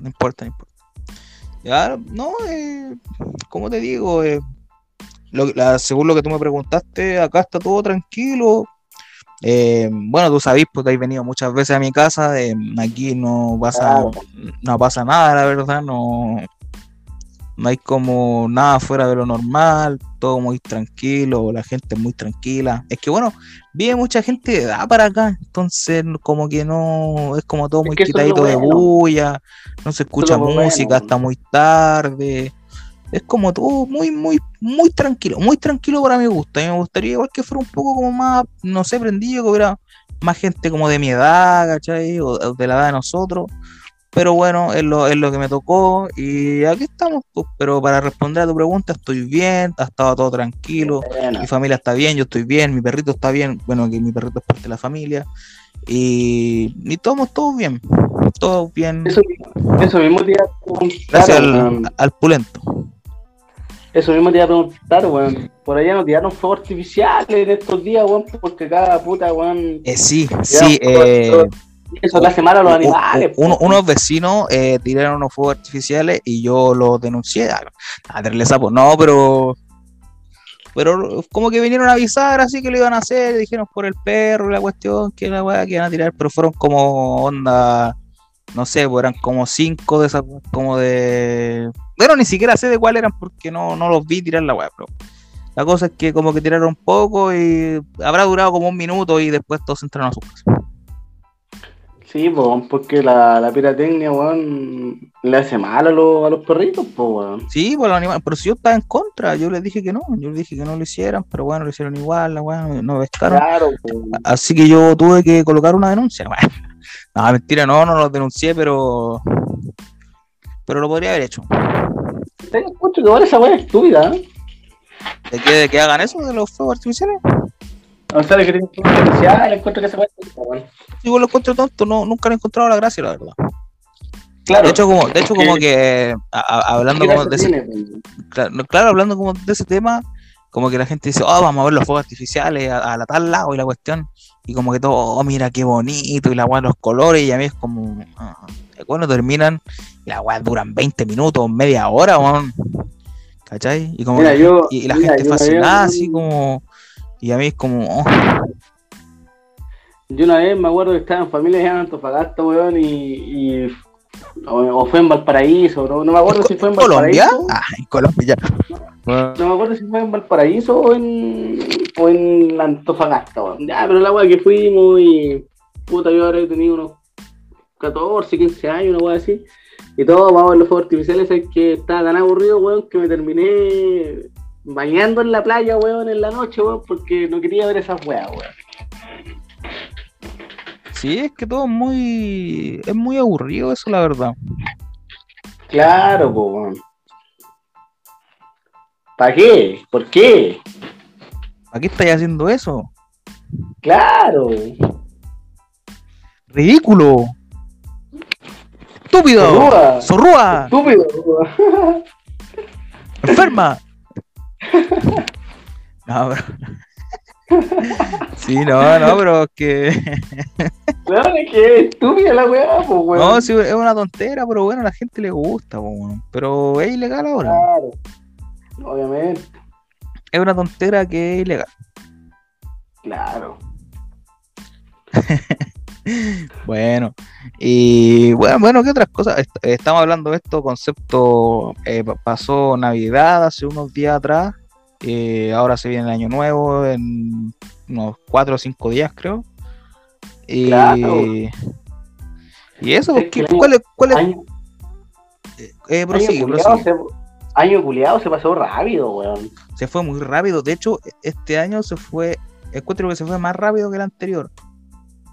No importa, no importa. Ya, no, eh, como te digo, eh, lo- la- según lo que tú me preguntaste, acá está todo tranquilo. Eh, bueno, tú sabes, pues te has venido muchas veces a mi casa. eh, aquí no pasa, Claro. no pasa nada, la verdad. No, no hay como nada fuera de lo normal. Todo muy tranquilo, la gente es muy tranquila. Es que bueno, vive mucha gente de edad para acá, entonces como que no, es como todo Es muy quitadito de bueno. bulla, no se escucha bueno. música hasta muy tarde. Es como todo muy, muy, muy tranquilo, muy tranquilo para mi gusto. A mí me gustaría igual que fuera un poco como más, no sé, prendido, que hubiera más gente como de mi edad, ¿cachai? O de la edad de nosotros. Pero bueno, es lo, es lo que me tocó y aquí estamos. pues. Pero para responder a tu pregunta, estoy bien, ha estado todo tranquilo. Bueno, Mi familia está bien, yo estoy bien, mi perrito está bien, bueno, que mi perrito es parte de la familia. Y, y todos, todos bien, todos bien, Eso, eso mismo te iba a gracias al, al pulento. Eso mismo te iba a preguntar, weón. Por allá nos tiraron fuegos artificiales en estos días, weón, porque cada puta, weón. Eh, sí, sí, eh, todo- Eso le hace mal a los animales. unos vecinos eh, tiraron unos fuegos artificiales y yo los denuncié. A, a darle sapo, no, pero. Pero como que vinieron a avisar así que lo iban a hacer, dijeron por el perro la cuestión, que la weá que iban a tirar, pero fueron como onda, no sé, pues eran como cinco de esas, como de. Bueno, ni siquiera sé de cuál eran porque no, no los vi tirar la weá, pero. La cosa es que como que tiraron poco y habrá durado como un minuto y después todos entraron a su casa. Sí, po, porque la, la pirotecnia, weón, le hace mal a, los a los perritos, pues, weón. Sí, por los animales, pero si yo estaba en contra, yo les dije que no, yo les dije que no lo hicieran, pero bueno, lo hicieron igual, la weá, no pescaron. Claro. Así que yo tuve que colocar una denuncia. Bueno, no, mentira, no, no lo denuncié, pero. Pero lo podría haber hecho. Te escucho que ahora esa es estúpida, ¿eh? ¿De que, de que hagan eso de los fuegos artificiales? O sea, de que fuegos artificiales, encuentro que weón. Si yo lo encuentro tonto, no, nunca le he encontrado la gracia, la verdad. Claro. De hecho, como, de hecho, como ¿Qué- que a- hablando ¿qué como de ese, tiene, claro, claro, hablando como de ese tema, como que la gente dice, oh, vamos a ver los fuegos artificiales a, a la tal lado y la cuestión, y como que todo, oh, mira qué bonito, y la weá, los colores, y a mí es como, ah, cuando terminan, y la weá duran 20 minutos, media hora, weón. ¿Cachai? Y como Mira, yo- y la mira, gente fascinada, así como, y a mí es como, oh, Yo una vez me acuerdo que estaba en familia allá en Antofagasta, weón, y, y o, o fue en Valparaíso, no, no me acuerdo si fue en ¿Colombia? Valparaíso. Ah, en Colombia ya. No me acuerdo si fue en Valparaíso o en, o en Antofagasta, weón. Ya, pero la weá que fuimos y puta, yo ahora he tenido unos 14, 15 años, una weá así. Y todo, vamos a ver los fuegos artificiales, es que estaba tan aburrido, weón, que me terminé bañando en la playa, weón, en la noche, weón, porque no quería ver esas weas, weón. Sí, es que todo es muy, es muy aburrido eso, la verdad. Claro, po, weón. ¿Para qué? ¿Por qué? ¿Para qué estáis haciendo eso? Claro. ¡Ridículo! ¡Estúpido! Zorrúa. Estúpido. ¡Enferma! No, pero... Sí, no, no, pero es que... Claro, es que es estúpida la weá, po, weón. No, sí, es una tontera, pero bueno, a la gente le gusta, po, weón. pero es ilegal ahora. Claro. Obviamente, Es una tontera que es ilegal. claro. Bueno, y bueno, bueno, ¿qué otras cosas? estamos hablando de esto, concepto, eh, pasó Navidad hace unos días atrás, eh, ahora se viene el año nuevo en unos cuatro o cinco días, creo. Y, y eso, ¿cuál es? Cuál es? Año, eh, año culiado se pasó rápido, weón. Se fue muy rápido. De hecho, este año se fue. Encuentro que se fue más rápido que el anterior.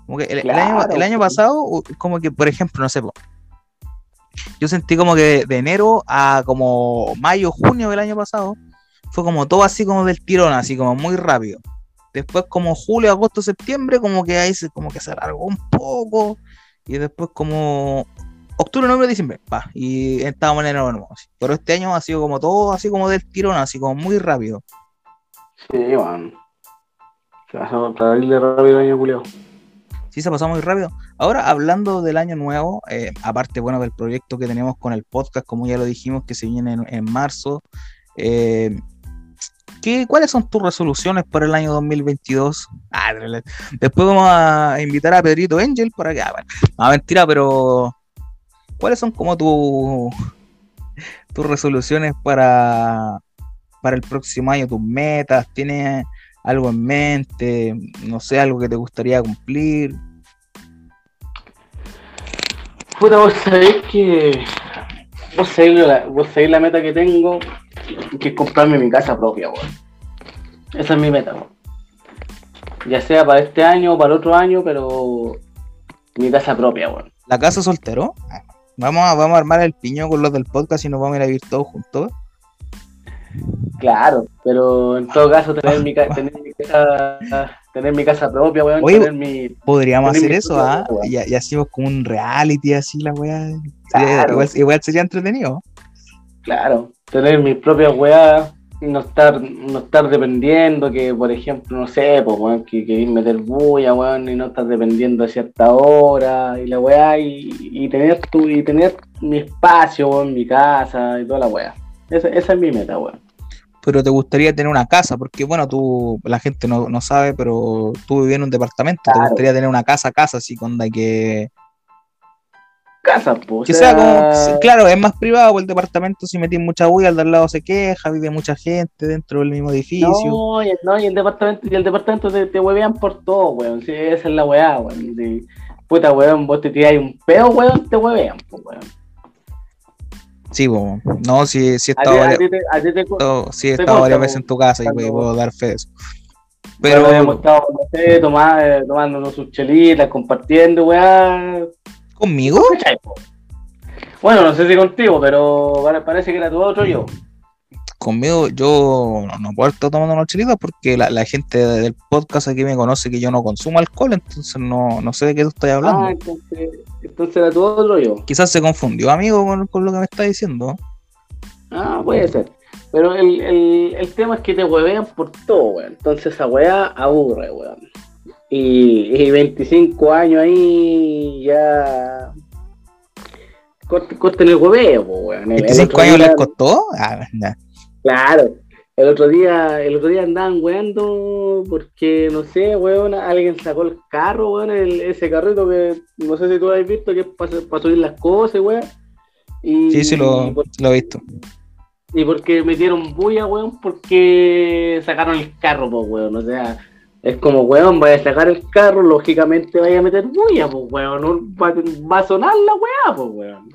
Como que el, año, pasado, como que, por ejemplo, no sé, yo sentí como que de enero a como mayo, junio del año pasado, fue como todo así como del tirón, así como muy rápido. Después como julio, agosto, septiembre, como que ahí se, como que se alargó un poco. Y después como octubre, noviembre, diciembre, va, y estábamos en enero nuevo. Pero este año ha sido como todo así como del tirón, así como muy rápido. Sí, man. Se pasó rápido el año julio. Sí, se pasó muy rápido. Ahora, hablando del año nuevo, eh, aparte, bueno, del proyecto que tenemos con el podcast, como ya lo dijimos, que se viene en, marzo, eh, ¿qué, ¿cuáles son tus resoluciones para el año 2022? Ah, después vamos a invitar a Pedrito Angel para que... Ah, bueno, mentira, pero ¿cuáles son como tu, tus resoluciones para, para el próximo año, tus metas? ¿Tienes algo en mente? No sé, algo que te gustaría cumplir. Puta, vos sabés que. Vos sabés la, vos la meta que tengo, que es comprarme mi casa propia, weón. Esa es mi meta, weón. Ya sea para este año o para el otro año, pero mi casa propia, weón. ¿La casa soltero? Vamos a, vamos a armar el piñón con los del podcast y nos vamos a ir a vivir todos juntos. Claro, pero en todo caso tener mi, tener mi casa tener mi casa propia, weón, tener mi podríamos hacer eso, ¿ah? Y, y, hacemos como un reality así la weá. Igual, sería entretenido. Claro, tener mis propias weas, no estar, no estar dependiendo que, por ejemplo, no sé, pues weón, que queréis meter bulla, weón, y no estar dependiendo de cierta hora, y la weá, y, tener tu, y tener mi espacio, weón, mi casa, y toda la weá. Esa, esa es mi meta, weón pero te gustaría tener una casa, porque bueno, tú, la gente no, no sabe, pero tú vivías en un departamento, te gustaría tener una casa, casa, así con la que... Casa, pues. Que sea como, claro, es más privado, el departamento si metís mucha bulla, al de al lado se queja, vive mucha gente dentro del mismo edificio. No, y, no, y el departamento, y el departamento te, te huevean por todo, weón, sí, esa es la weá, weón. puta, weón, vos te tiráis un pedo, weón, te huevean, pues, weón. Sí, bueno, no, si sí, he estado varias, sí, he estado varias veces en tu casa y puedo dar fe de eso. Pero hemos estado, no sé, tomando, tomándonos sus chelitas, compartiendo, weá. ¿Conmigo? Bueno, no sé si contigo, pero parece que era tu otro yo conmigo yo no, puedo estar tomando una chelita porque la, gente del podcast aquí me conoce que yo no consumo alcohol, entonces no, sé de qué tú estás hablando. Ah, entonces, entonces era todo otro yo. Quizás se confundió, amigo, con, lo que me está diciendo. Ah, puede ser. Pero el, tema es que te huevean por todo, weón. Entonces esa weá aburre, weón. Y, y 25 años ahí ya corten el hueveo, weón. ¿25 años les costó? Ah, ya. Claro. El otro día, el otro día andaban weando porque, no sé, weón, alguien sacó el carro, weón, ese carrito que no sé si tú lo has visto, que es para, subir las cosas, weón. Y, sí, sí, lo, lo, he visto. Y porque metieron bulla, weón, porque sacaron el carro, pues, weón. O sea, es como, weón, vaya a sacar el carro, lógicamente vaya a meter bulla, pues, weón. Va, va a sonar la weá, pues, weón.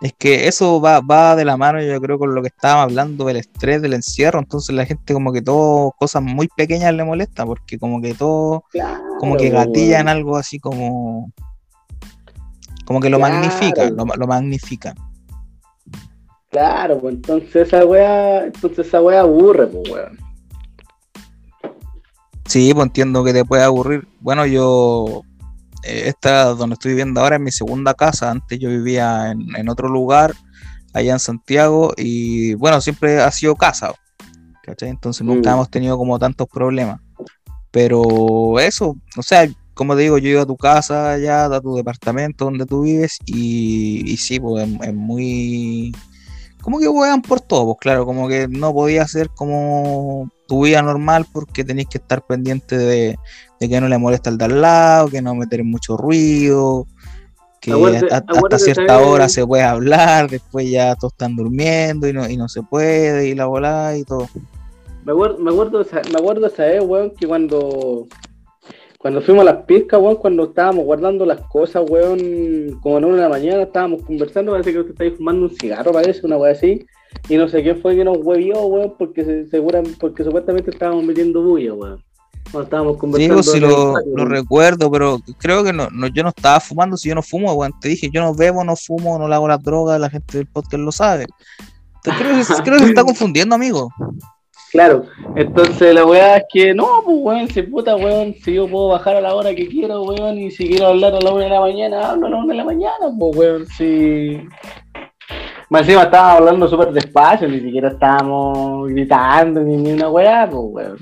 Es que eso va, va de la mano, yo creo, con lo que estábamos hablando del estrés, del encierro. Entonces la gente como que todo, cosas muy pequeñas le molesta, porque como que todo, como que gatillan algo así como, como que lo magnifican, lo, lo magnifican. Claro, pues entonces esa weá, entonces esa weá aburre, pues weón. Sí, pues entiendo que te puede aburrir. Bueno, yo esta donde estoy viviendo ahora es mi segunda casa. Antes yo vivía en, otro lugar, allá en Santiago, y bueno, siempre ha sido casa. Entonces nunca mm. hemos tenido como tantos problemas. Pero eso, o sea, como te digo, yo iba a tu casa allá, a tu departamento donde tú vives, y, y sí, pues es, muy como que wean por todo, pues claro, como que no podía ser como tu vida normal porque tenéis que estar pendiente de, que no le molesta al de al lado, que no meter mucho ruido, que hasta, cierta hora se puede hablar, después ya todos están durmiendo y no, y no se puede, y la volada y todo. Me acuerdo, me acuerdo, me acuerdo esa vez, weón, que cuando cuando fuimos a las piscas, weón, cuando estábamos guardando las cosas, weón, como en una de la mañana, estábamos conversando, parece que usted está fumando un cigarro, parece, una weá así, y no sé quién fue que nos huevió, weón, porque se, seguran, porque supuestamente estábamos metiendo bulla, weón. Cuando estábamos conversando. Sí, pues, sí lo, recuerdo, pero creo que no, yo no estaba fumando, si yo no fumo, weón, te dije, yo no bebo, no fumo, no le hago las drogas, la gente del podcast lo sabe. creo, que, creo que se está confundiendo, amigo. Claro, entonces la weá es que no, pues weón, si puta weón, si yo puedo bajar a la hora que quiero, weón, y si quiero hablar a la una de la mañana, hablo a la una de la mañana, pues weón, si. Más encima estábamos hablando súper despacio, ni siquiera estábamos gritando ni, ni una weá, pues weón.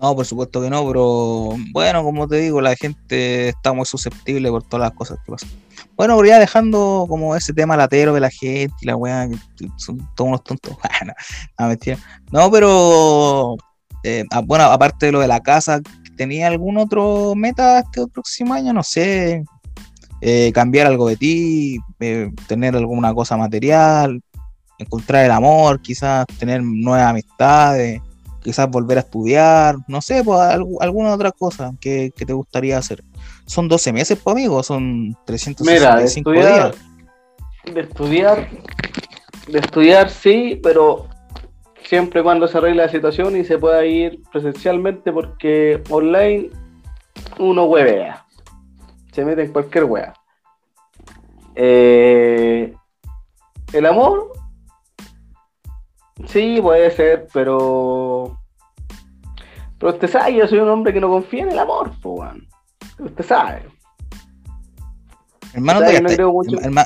No, por supuesto que no, pero bueno, como te digo, la gente está muy susceptible por todas las cosas que pasan. Bueno, pero ya dejando como ese tema latero de la gente y la weá, que son todos unos tontos. no, mentira. No, pero eh, ah, bueno, aparte de lo de la casa, ¿tenía algún otro meta este próximo año? No sé. Eh, cambiar algo de ti, eh, tener alguna cosa material, encontrar el amor, quizás tener nuevas amistades quizás volver a estudiar, no sé, pues alguna otra cosa que, te gustaría hacer. Son 12 meses, pues amigo, son 365 Mira, de estudiar, días. De estudiar, de estudiar sí, pero siempre cuando se arregle la situación y se pueda ir presencialmente porque online uno huevea, se mete en cualquier wea. Eh, el amor Sí, puede ser, pero. Pero usted sabe, yo soy un hombre que no confía en el amor, pues, Usted sabe. Hermano, todavía, está,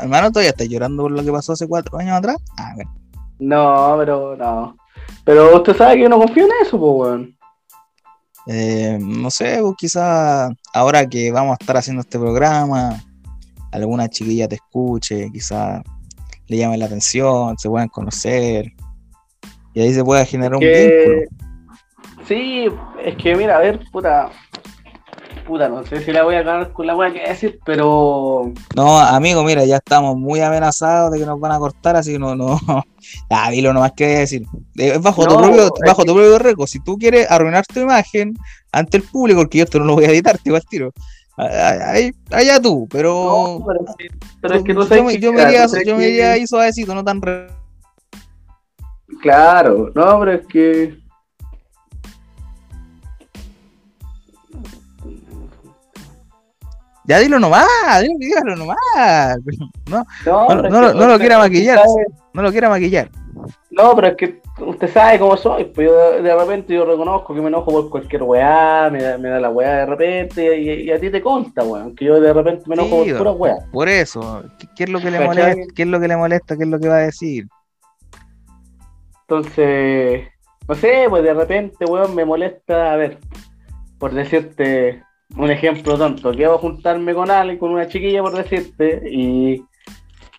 hermano, todavía está llorando por lo que pasó hace cuatro años atrás. Ah, No, pero no. Pero usted sabe que yo no confío en eso, pues, weón. Eh, no sé, pues quizás ahora que vamos a estar haciendo este programa, alguna chiquilla te escuche, quizás le llame la atención, se puedan conocer, y ahí se puede generar un vínculo. Sí, es que mira, a ver, puta. Puta, no sé si la voy a ganar con la weá que decir, pero. No, amigo, mira, ya estamos muy amenazados de que nos van a cortar, así que no, no. Ah, dilo nomás que decir. Es bajo, tu, propio, bajo tu propio récord. Si tú quieres arruinar tu imagen ante el público, porque yo esto no lo voy a editar, te voy al tiro. allá tú, pero. pero, es que no sé. Yo, yo, me iría, yo me iría ahí suavecito, no tan. Claro, no, pero es que. Ya dilo nomás, dígalo nomás. No, no, no, no, lo quiera maquillar. No lo quiera maquillar. No, pero es que usted sabe cómo soy. Pues yo de repente yo reconozco que me enojo por cualquier weá, me da, me da la weá de repente y, a ti te consta, weón. Que yo de repente me enojo por pura weá. Por eso, ¿qué, es lo que le molesta? ¿Qué es lo que le molesta? ¿Qué es lo que va a decir? Entonces, no sé, pues de repente, weón, me molesta, a ver, por decirte un ejemplo tonto, que hago juntarme con alguien, con una chiquilla, por decirte, y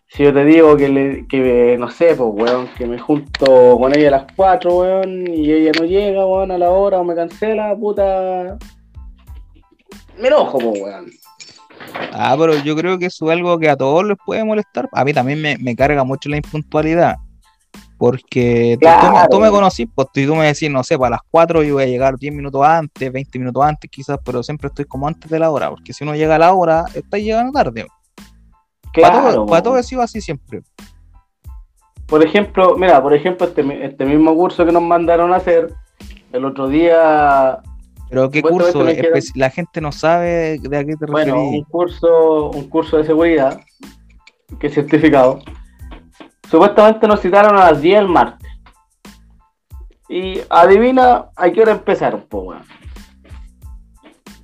si yo te digo que, le, que no sé, pues, weón, que me junto con ella a las 4, weón, y ella no llega, weón, a la hora o me cancela, puta. Me enojo, pues, weón. Ah, pero yo creo que eso es algo que a todos les puede molestar. A mí también me, me carga mucho la impuntualidad. Porque tú, me conocís, pues tú me decís, no sé, para las 4 yo voy a llegar 10 minutos antes, 20 minutos antes quizás, pero siempre estoy como antes de la hora, porque si uno llega a la hora, está llegando tarde. Claro. Para todo, eso así siempre. Por ejemplo, mira, por ejemplo, este, este mismo curso que nos mandaron a hacer, el otro día... ¿Pero qué curso? La gente no sabe de a qué te refieres. Bueno, un curso, un curso de seguridad, que es certificado Supuestamente nos citaron a las 10 del martes. Y adivina a qué hora empezaron, pues, weón.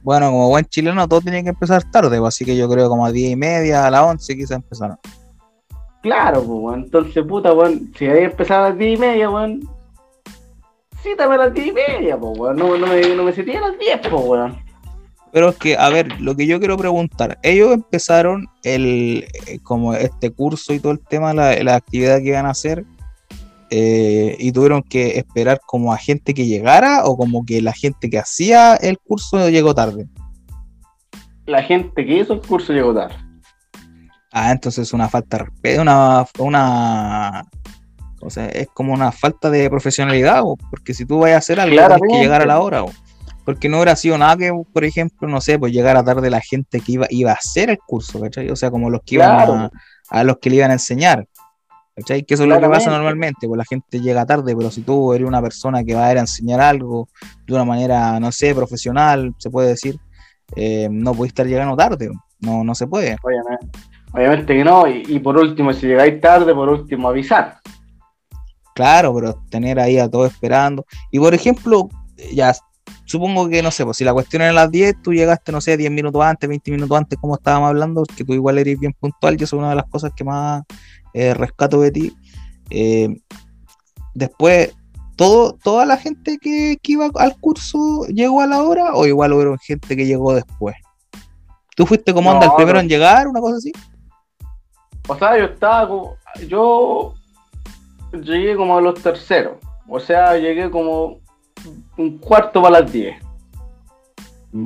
Bueno, como buen chileno, todo tiene que empezar tarde, pues, así que yo creo como a 10 y media, a las 11 quizás empezaron. Claro, pues, weón. Entonces, puta, weón, si ahí empezaba a las 10 y media, weón, cítame a las 10 y media, pues, weón. No, no, me, no me a las 10, pues, weón. Pero es que, a ver, lo que yo quiero preguntar, ellos empezaron el eh, como este curso y todo el tema, la, la actividad que iban a hacer, eh, y tuvieron que esperar como a gente que llegara o como que la gente que hacía el curso llegó tarde. La gente que hizo el curso llegó tarde. Ah, entonces es una falta de respeto, una, una o sea, es como una falta de profesionalidad, o porque si tú vas a hacer algo, tienes que llegar a la hora. O, porque no hubiera sido nada que, por ejemplo, no sé, pues llegar a tarde la gente que iba, iba a hacer el curso, ¿cachai? O sea, como los que iban a, los que le iban a enseñar. ¿Cachai? Que eso es lo que pasa normalmente, pues la gente llega tarde, pero si tú eres una persona que va a ir a enseñar algo de una manera, no sé, profesional, se puede decir, eh, no puedes estar llegando tarde, no, no se puede. Obviamente, que no, y, y, por último, si llegáis tarde, por último avisar. Claro, pero tener ahí a todos esperando. Y por ejemplo, ya supongo que no sé, pues si la cuestión era a las 10, tú llegaste, no sé, 10 minutos antes, 20 minutos antes, como estábamos hablando, que tú igual eres bien puntual, y eso es una de las cosas que más eh, rescato de ti. Eh, después, todo, toda la gente que, iba al curso llegó a la hora, o igual hubo gente que llegó después. ¿Tú fuiste como anda el primero en llegar, una cosa así? O sea, yo estaba como, yo llegué como a los terceros. O sea, llegué como un cuarto para las 10.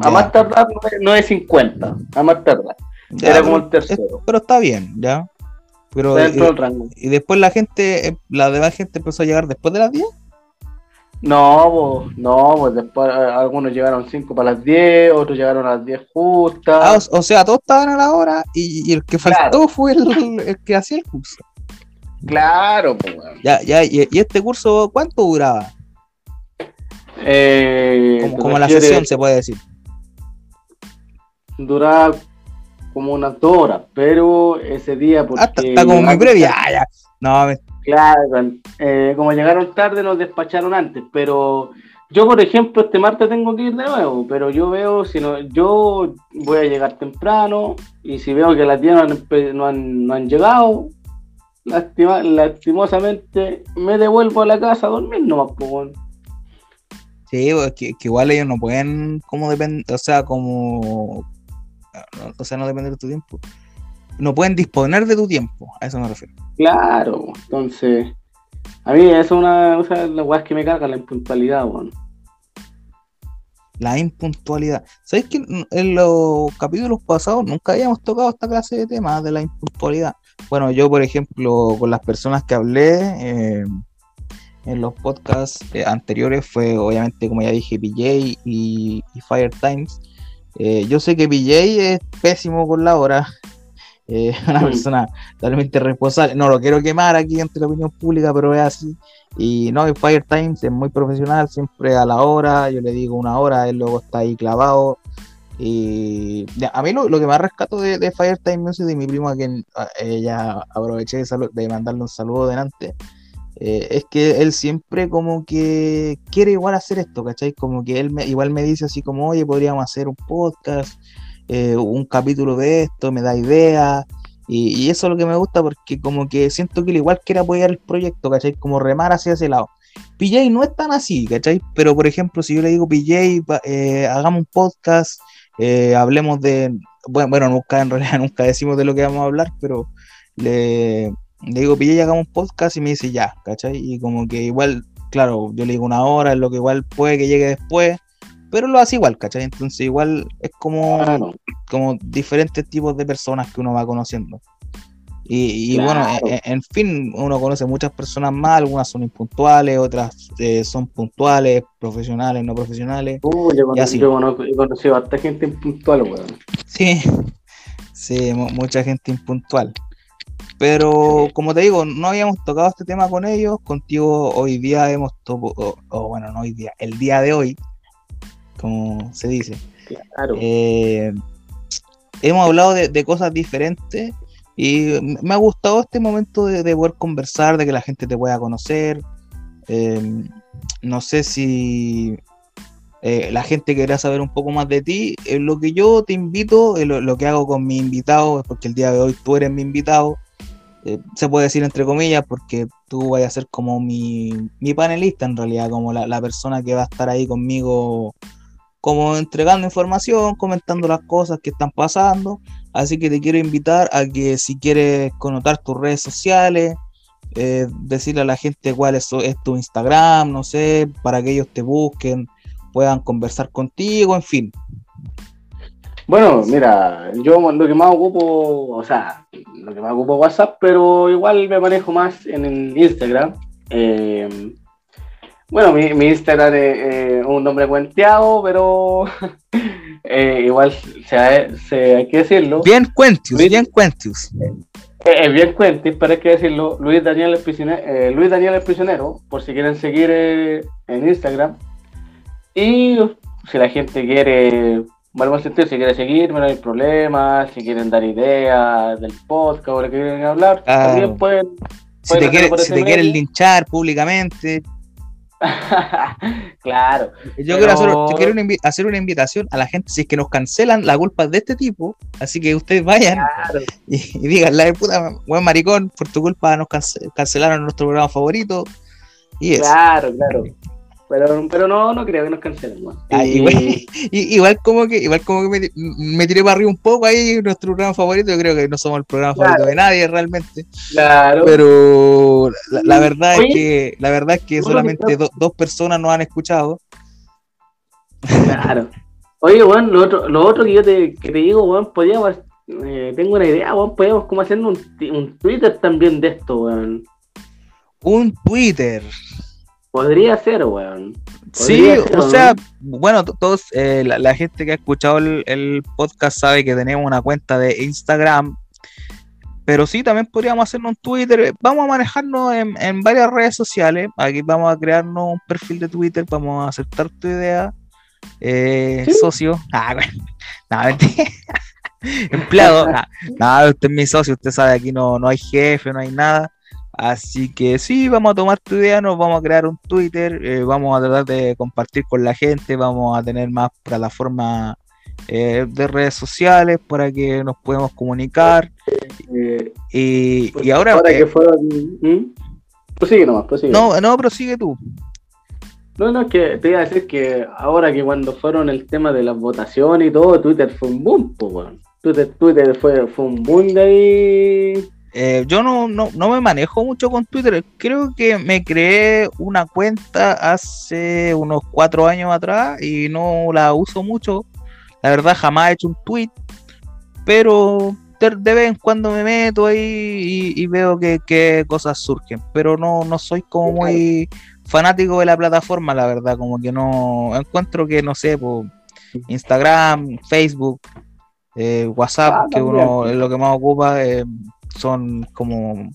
A más tardar 9.50. A más tardar. Era como el tercero. pero está bien, ya. Pero, Dentro y, del rango. y después la gente, eh, la demás gente empezó a llegar después de las 10. No, pues, no, pues después eh, algunos llegaron 5 para las 10, otros llegaron a las 10 justas. Ah, o, sea, todos estaban a la hora y, el que faltó fue el, el, que hacía el curso. Claro, pues. Ya, ya, y, este curso, ¿cuánto duraba? Eh, como, la sesión, se puede decir. Duraba como unas dos horas, pero ese día. Porque está, como muy breve, ya, No, Claro, eh, como llegaron tarde, nos despacharon antes, pero yo, por ejemplo, este martes tengo que ir de nuevo, pero yo veo, si no, yo voy a llegar temprano y si veo que las 10 no han, no han llegado, lastimosamente me devuelvo a la casa a dormir nomás, pues, Sí, pues, que, igual ellos no pueden, como depender, o sea, como, o sea, no depender de tu tiempo. No pueden disponer de tu tiempo, a eso me refiero. Claro, entonces, a mí es una, o sea, la que me carga la impuntualidad, bueno. La impuntualidad. ¿Sabéis que en los capítulos pasados nunca habíamos tocado esta clase de temas de la impuntualidad? Bueno, yo, por ejemplo, con las personas que hablé eh, en los podcasts eh, anteriores fue, obviamente, como ya dije, PJ y, Fire Times. Eh, yo sé que PJ es pésimo con la hora, una persona totalmente responsable. No lo quiero quemar aquí ante la opinión pública, pero es así. Y no, Fire Times es muy profesional, siempre a la hora. Yo le digo una hora, él luego está ahí clavado. Y a mí lo, que más rescato de, de Firetime Music de mi primo, a quien ella aproveché de, mandarle un saludo delante, eh, es que él siempre como que quiere igual hacer esto, ¿cachai? Como que él igual me dice así como, oye, podríamos hacer un podcast, eh, un capítulo de esto, me da idea Y, eso es lo que me gusta porque como que siento que él igual quiere apoyar el proyecto, ¿cachai? Como remar hacia ese lado. PJ no es tan así, ¿cachai? Pero por ejemplo, si yo le digo, PJ, eh, hagamos un podcast, eh, hablemos de, bueno, bueno, nunca en realidad nunca decimos de lo que vamos a hablar, pero le, le digo, pille y hagamos un podcast y me dice ya, ¿cachai? Y como que igual, claro, yo le digo una hora, es lo que igual puede que llegue después, pero lo hace igual, ¿cachai? Entonces igual es como, como diferentes tipos de personas que uno va conociendo. Y, bueno, en, fin, uno conoce muchas personas más, algunas son impuntuales, otras eh, son puntuales, profesionales, no profesionales. Uh, yo, conozco, yo, he conocido a bastante gente impuntual, weón. Sí, sí, mucha gente impuntual. Pero como te digo, no habíamos tocado este tema con ellos, contigo hoy día hemos tocado, o, bueno, no hoy día, el día de hoy, como se dice. Claro. Eh, hemos hablado de, de cosas diferentes y me ha gustado este momento de, poder conversar, de que la gente te pueda conocer. Em, no sé si eh, la gente querrá saber un poco más de ti. Eh, lo que yo te invito, eh, lo, que hago con mi invitado, es porque el día de hoy tú eres mi invitado. Se puede decir entre comillas, porque tú vas a ser como mi, panelista en realidad, como la, la, persona que va a estar ahí conmigo como entregando información, comentando las cosas que están pasando. Así que te quiero invitar a que si quieres connotar tus redes sociales, eh, decirle a la gente cuál es, tu Instagram, no sé, para que ellos te busquen, puedan conversar contigo, en fin. Bueno, mira, yo lo que más ocupo, o sea, lo que más ocupo WhatsApp, pero igual me manejo más en el Instagram. Eh, bueno, mi, Instagram es un nombre cuenteado, pero eh, igual se, hay que decirlo. Bien Cuentius, bien Cuentius. Es bien Cuentis, pero hay que decirlo. Luis Daniel, eh, Luis Daniel el Prisionero, por si quieren seguir eh, en Instagram. Y si la gente quiere, bueno, si quiere seguirme, no hay problema. Si quieren dar ideas del podcast o lo que quieren hablar, también pueden. Si te, si te quieren linchar públicamente, claro. Yo quiero, hacer, una invitación a la gente, si es que nos cancelan la culpa de este tipo, así que ustedes vayan y, y, digan, la de puta, buen maricón, por tu culpa nos cancelaron nuestro programa favorito. Y Claro, claro. Pero, pero no, no creo que nos cancelen. Ah, igual, como que, igual como que me, tiré para arriba un poco ahí, nuestro programa favorito, yo creo que no somos el programa favorito de nadie realmente. Claro. Pero la, verdad es que, la verdad es que solamente dos personas nos han escuchado. Claro. Oye, Juan, lo otro, lo otro que yo te, que te digo, Juan, podíamos, eh, tengo una idea, Juan, podíamos como hacer un, un Twitter también de esto, Juan. Un Twitter. Podría ser, weón. Sí, o sea, bueno, todos, eh, la, gente que ha escuchado el, podcast sabe que tenemos una cuenta de Instagram, pero sí, también podríamos hacerlo en Twitter. Vamos a manejarnos en, varias redes sociales. Aquí vamos a crearnos un perfil de Twitter, vamos a aceptar tu idea. Eh, socio. Ah, bueno. Nada, Empleado. Nada, usted es mi socio, usted sabe, aquí no, no hay jefe, no hay nada. Así que sí, vamos a tomar tu idea, nos vamos a crear un Twitter, eh, vamos a tratar de compartir con la gente, vamos a tener más plataformas eh, de redes sociales para que nos podamos comunicar. Eh, y, pues ahora... que ¿Mm? Prosigue nomás, prosigue. No, no, prosigue tú. No, no, es que te iba a decir que ahora que cuando fueron el tema de las votaciones y todo, Twitter fue un boom, pues, Twitter, Twitter fue, fue un boom de ahí eh, yo no, no, me manejo mucho con Twitter. Creo que me creé una cuenta hace unos cuatro años atrás y no la uso mucho. La verdad, jamás he hecho un tweet, pero de, vez en cuando me meto ahí y, veo que, cosas surgen. Pero no, no soy como muy fanático de la plataforma, la verdad. Como que no encuentro que, no sé, por Instagram, Facebook, eh, WhatsApp, ah, que uno es lo que más ocupa. Eh, son como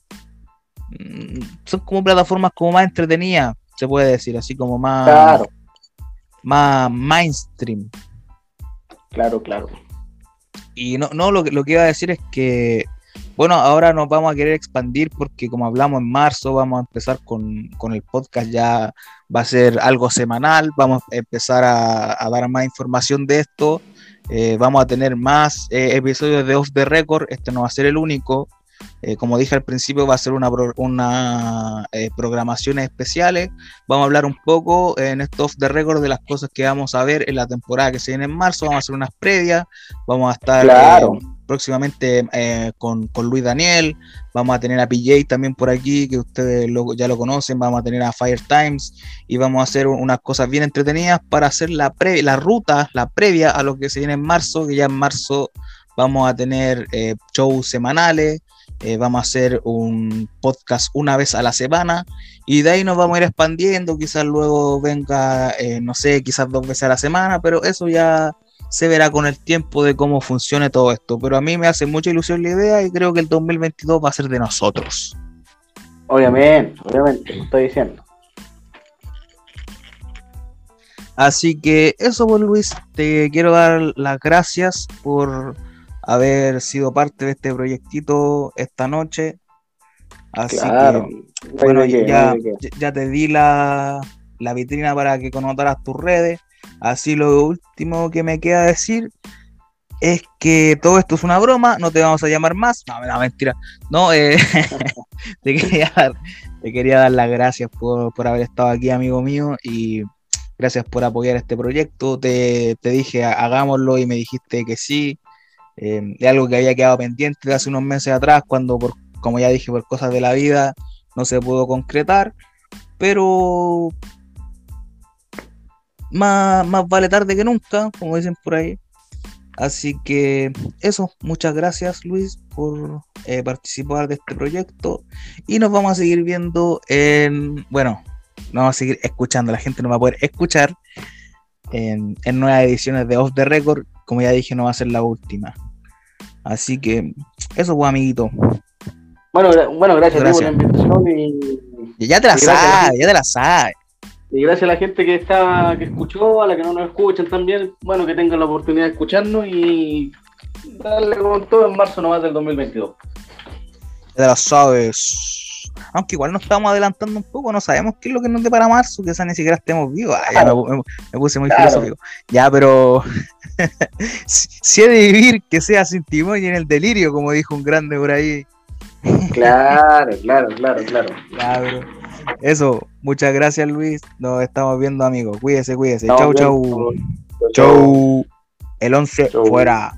son como plataformas como más entretenidas, se puede decir, así como más más mainstream. Claro, claro. Y no, no lo, lo que iba a decir es que, bueno, ahora nos vamos a querer expandir porque como hablamos en marzo, vamos a empezar con, el podcast, ya va a ser algo semanal, vamos a empezar a, dar más información de esto, eh, vamos a tener más eh, episodios de Off the Record, este no va a ser el único, eh, como dije al principio, va a ser una, una eh, programaciones especiales. Vamos a hablar un poco en estos de récord de las cosas que vamos a ver en la temporada que se viene en marzo. Vamos a hacer unas previas. Vamos a estar eh, próximamente con, con, Luis Daniel. Vamos a tener a PJ también por aquí, que ustedes ya lo conocen. Vamos a tener a Fire Times y vamos a hacer unas cosas bien entretenidas para hacer la, pre la ruta, la previa a lo que se viene en marzo, que ya en marzo vamos a tener shows semanales. Eh, vamos a hacer un podcast una vez a la semana y de ahí nos vamos a ir expandiendo, quizás luego venga, eh, no sé, quizás dos veces a la semana, pero eso ya se verá con el tiempo de cómo funcione todo esto. Pero a mí me hace mucha ilusión la idea y creo que el 2022 va a ser de nosotros. Obviamente, obviamente, lo estoy diciendo. Así que eso, pues Luis, te quiero dar las gracias por haber sido parte de este proyectito esta noche. Así que, bueno, ya, ya, te di la, la, vitrina para que connotaras tus redes. Así lo último que me queda decir es que todo esto es una broma, no te vamos a llamar más. No, no mentira. No, eh, te, quería dar, te quería dar las gracias por, por haber estado aquí, amigo mío. Y gracias por apoyar este proyecto. Te, dije, hagámoslo y me dijiste que sí. Eh, de algo que había quedado pendiente de hace unos meses atrás, cuando, por, como ya dije, por cosas de la vida no se pudo concretar. Pero más, más vale tarde que nunca, como dicen por ahí. Así que eso, muchas gracias Luis por eh, participar de este proyecto y nos vamos a seguir viendo en, bueno, nos vamos a seguir escuchando, la gente nos va a poder escuchar en, nuevas ediciones de Off the Record, como ya dije, no va a ser la última. Así que eso pues amiguito. Bueno, bueno gracias, por la invitación y... Ya te la sabes, ya te la sabes. Y gracias a la gente que está, que escuchó, a la que no nos escuchan también, bueno, que tengan la oportunidad de escucharnos y darle con todo en marzo nomás del 2022. Ya lo sabes. Aunque igual nos estamos adelantando un poco, no sabemos qué es lo que nos para marzo, que ni siquiera estemos vivos. Ah, ya me, puse muy filosófico. Ya, pero si, he de vivir, que sea sin timón y en el delirio, como dijo un grande por ahí. Claro, claro, claro, claro. Claro. Eso, muchas gracias Luis. Nos estamos viendo amigos. Cuídese, cuídese. chau, chau. Chau. El 11 fuera.